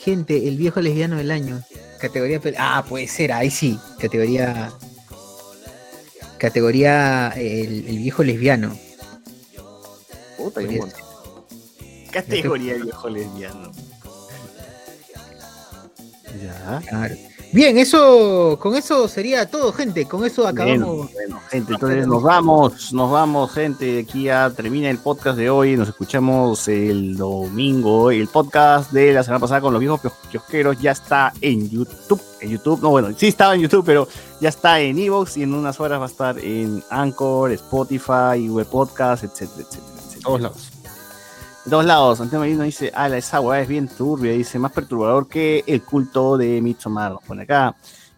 Gente, el viejo lesbiano del año. Categoría pele- Ah, puede ser, ahí sí. Categoría. Categoría el, el viejo lesbiano. Puta, hay un. Categoría viejo lesbiano. Ya. Claro. Bien, eso, con eso sería todo, gente. Con eso acabamos. Bueno, bueno, gente, entonces nos vamos, nos vamos, gente. Aquí ya termina el podcast de hoy. Nos escuchamos el domingo. El podcast de la semana pasada con los viejos kios- kiosqueros ya está en YouTube. En YouTube, no, bueno, sí estaba en YouTube, pero ya está en Evox y en unas horas va a estar en Anchor, Spotify, Web Podcast, etcétera, etcétera, etcétera. Todos lados. Todos lados, Antonio Marino dice, ala, esa weá es bien turbia, dice, más perturbador que el culto de Midsommar, nos pone acá.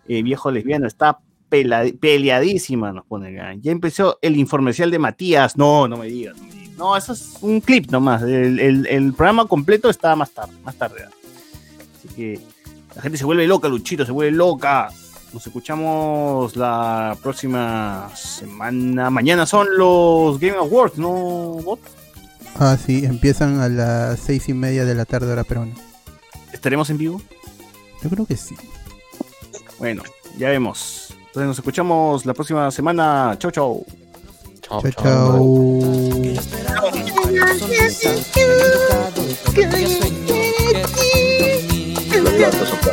Eh, viejo lesbiano, está peleadísima, nos pone acá. Ya empezó el informercial de Matías. No, no me digas. No, me. No, eso es un clip nomás. El, el- el programa completo está más tarde, más tarde. Así que la gente se vuelve loca, Luchito, se vuelve loca. Nos escuchamos la próxima semana. Mañana son los Game Awards, ¿no, Bot? Ah, sí, empiezan a las seis y media de la tarde hora peruana. ¿Estaremos en vivo? Yo creo que sí. Bueno, ya vemos. Entonces nos escuchamos la próxima semana. Chau, chau. Chao, Chao, chao.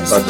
Los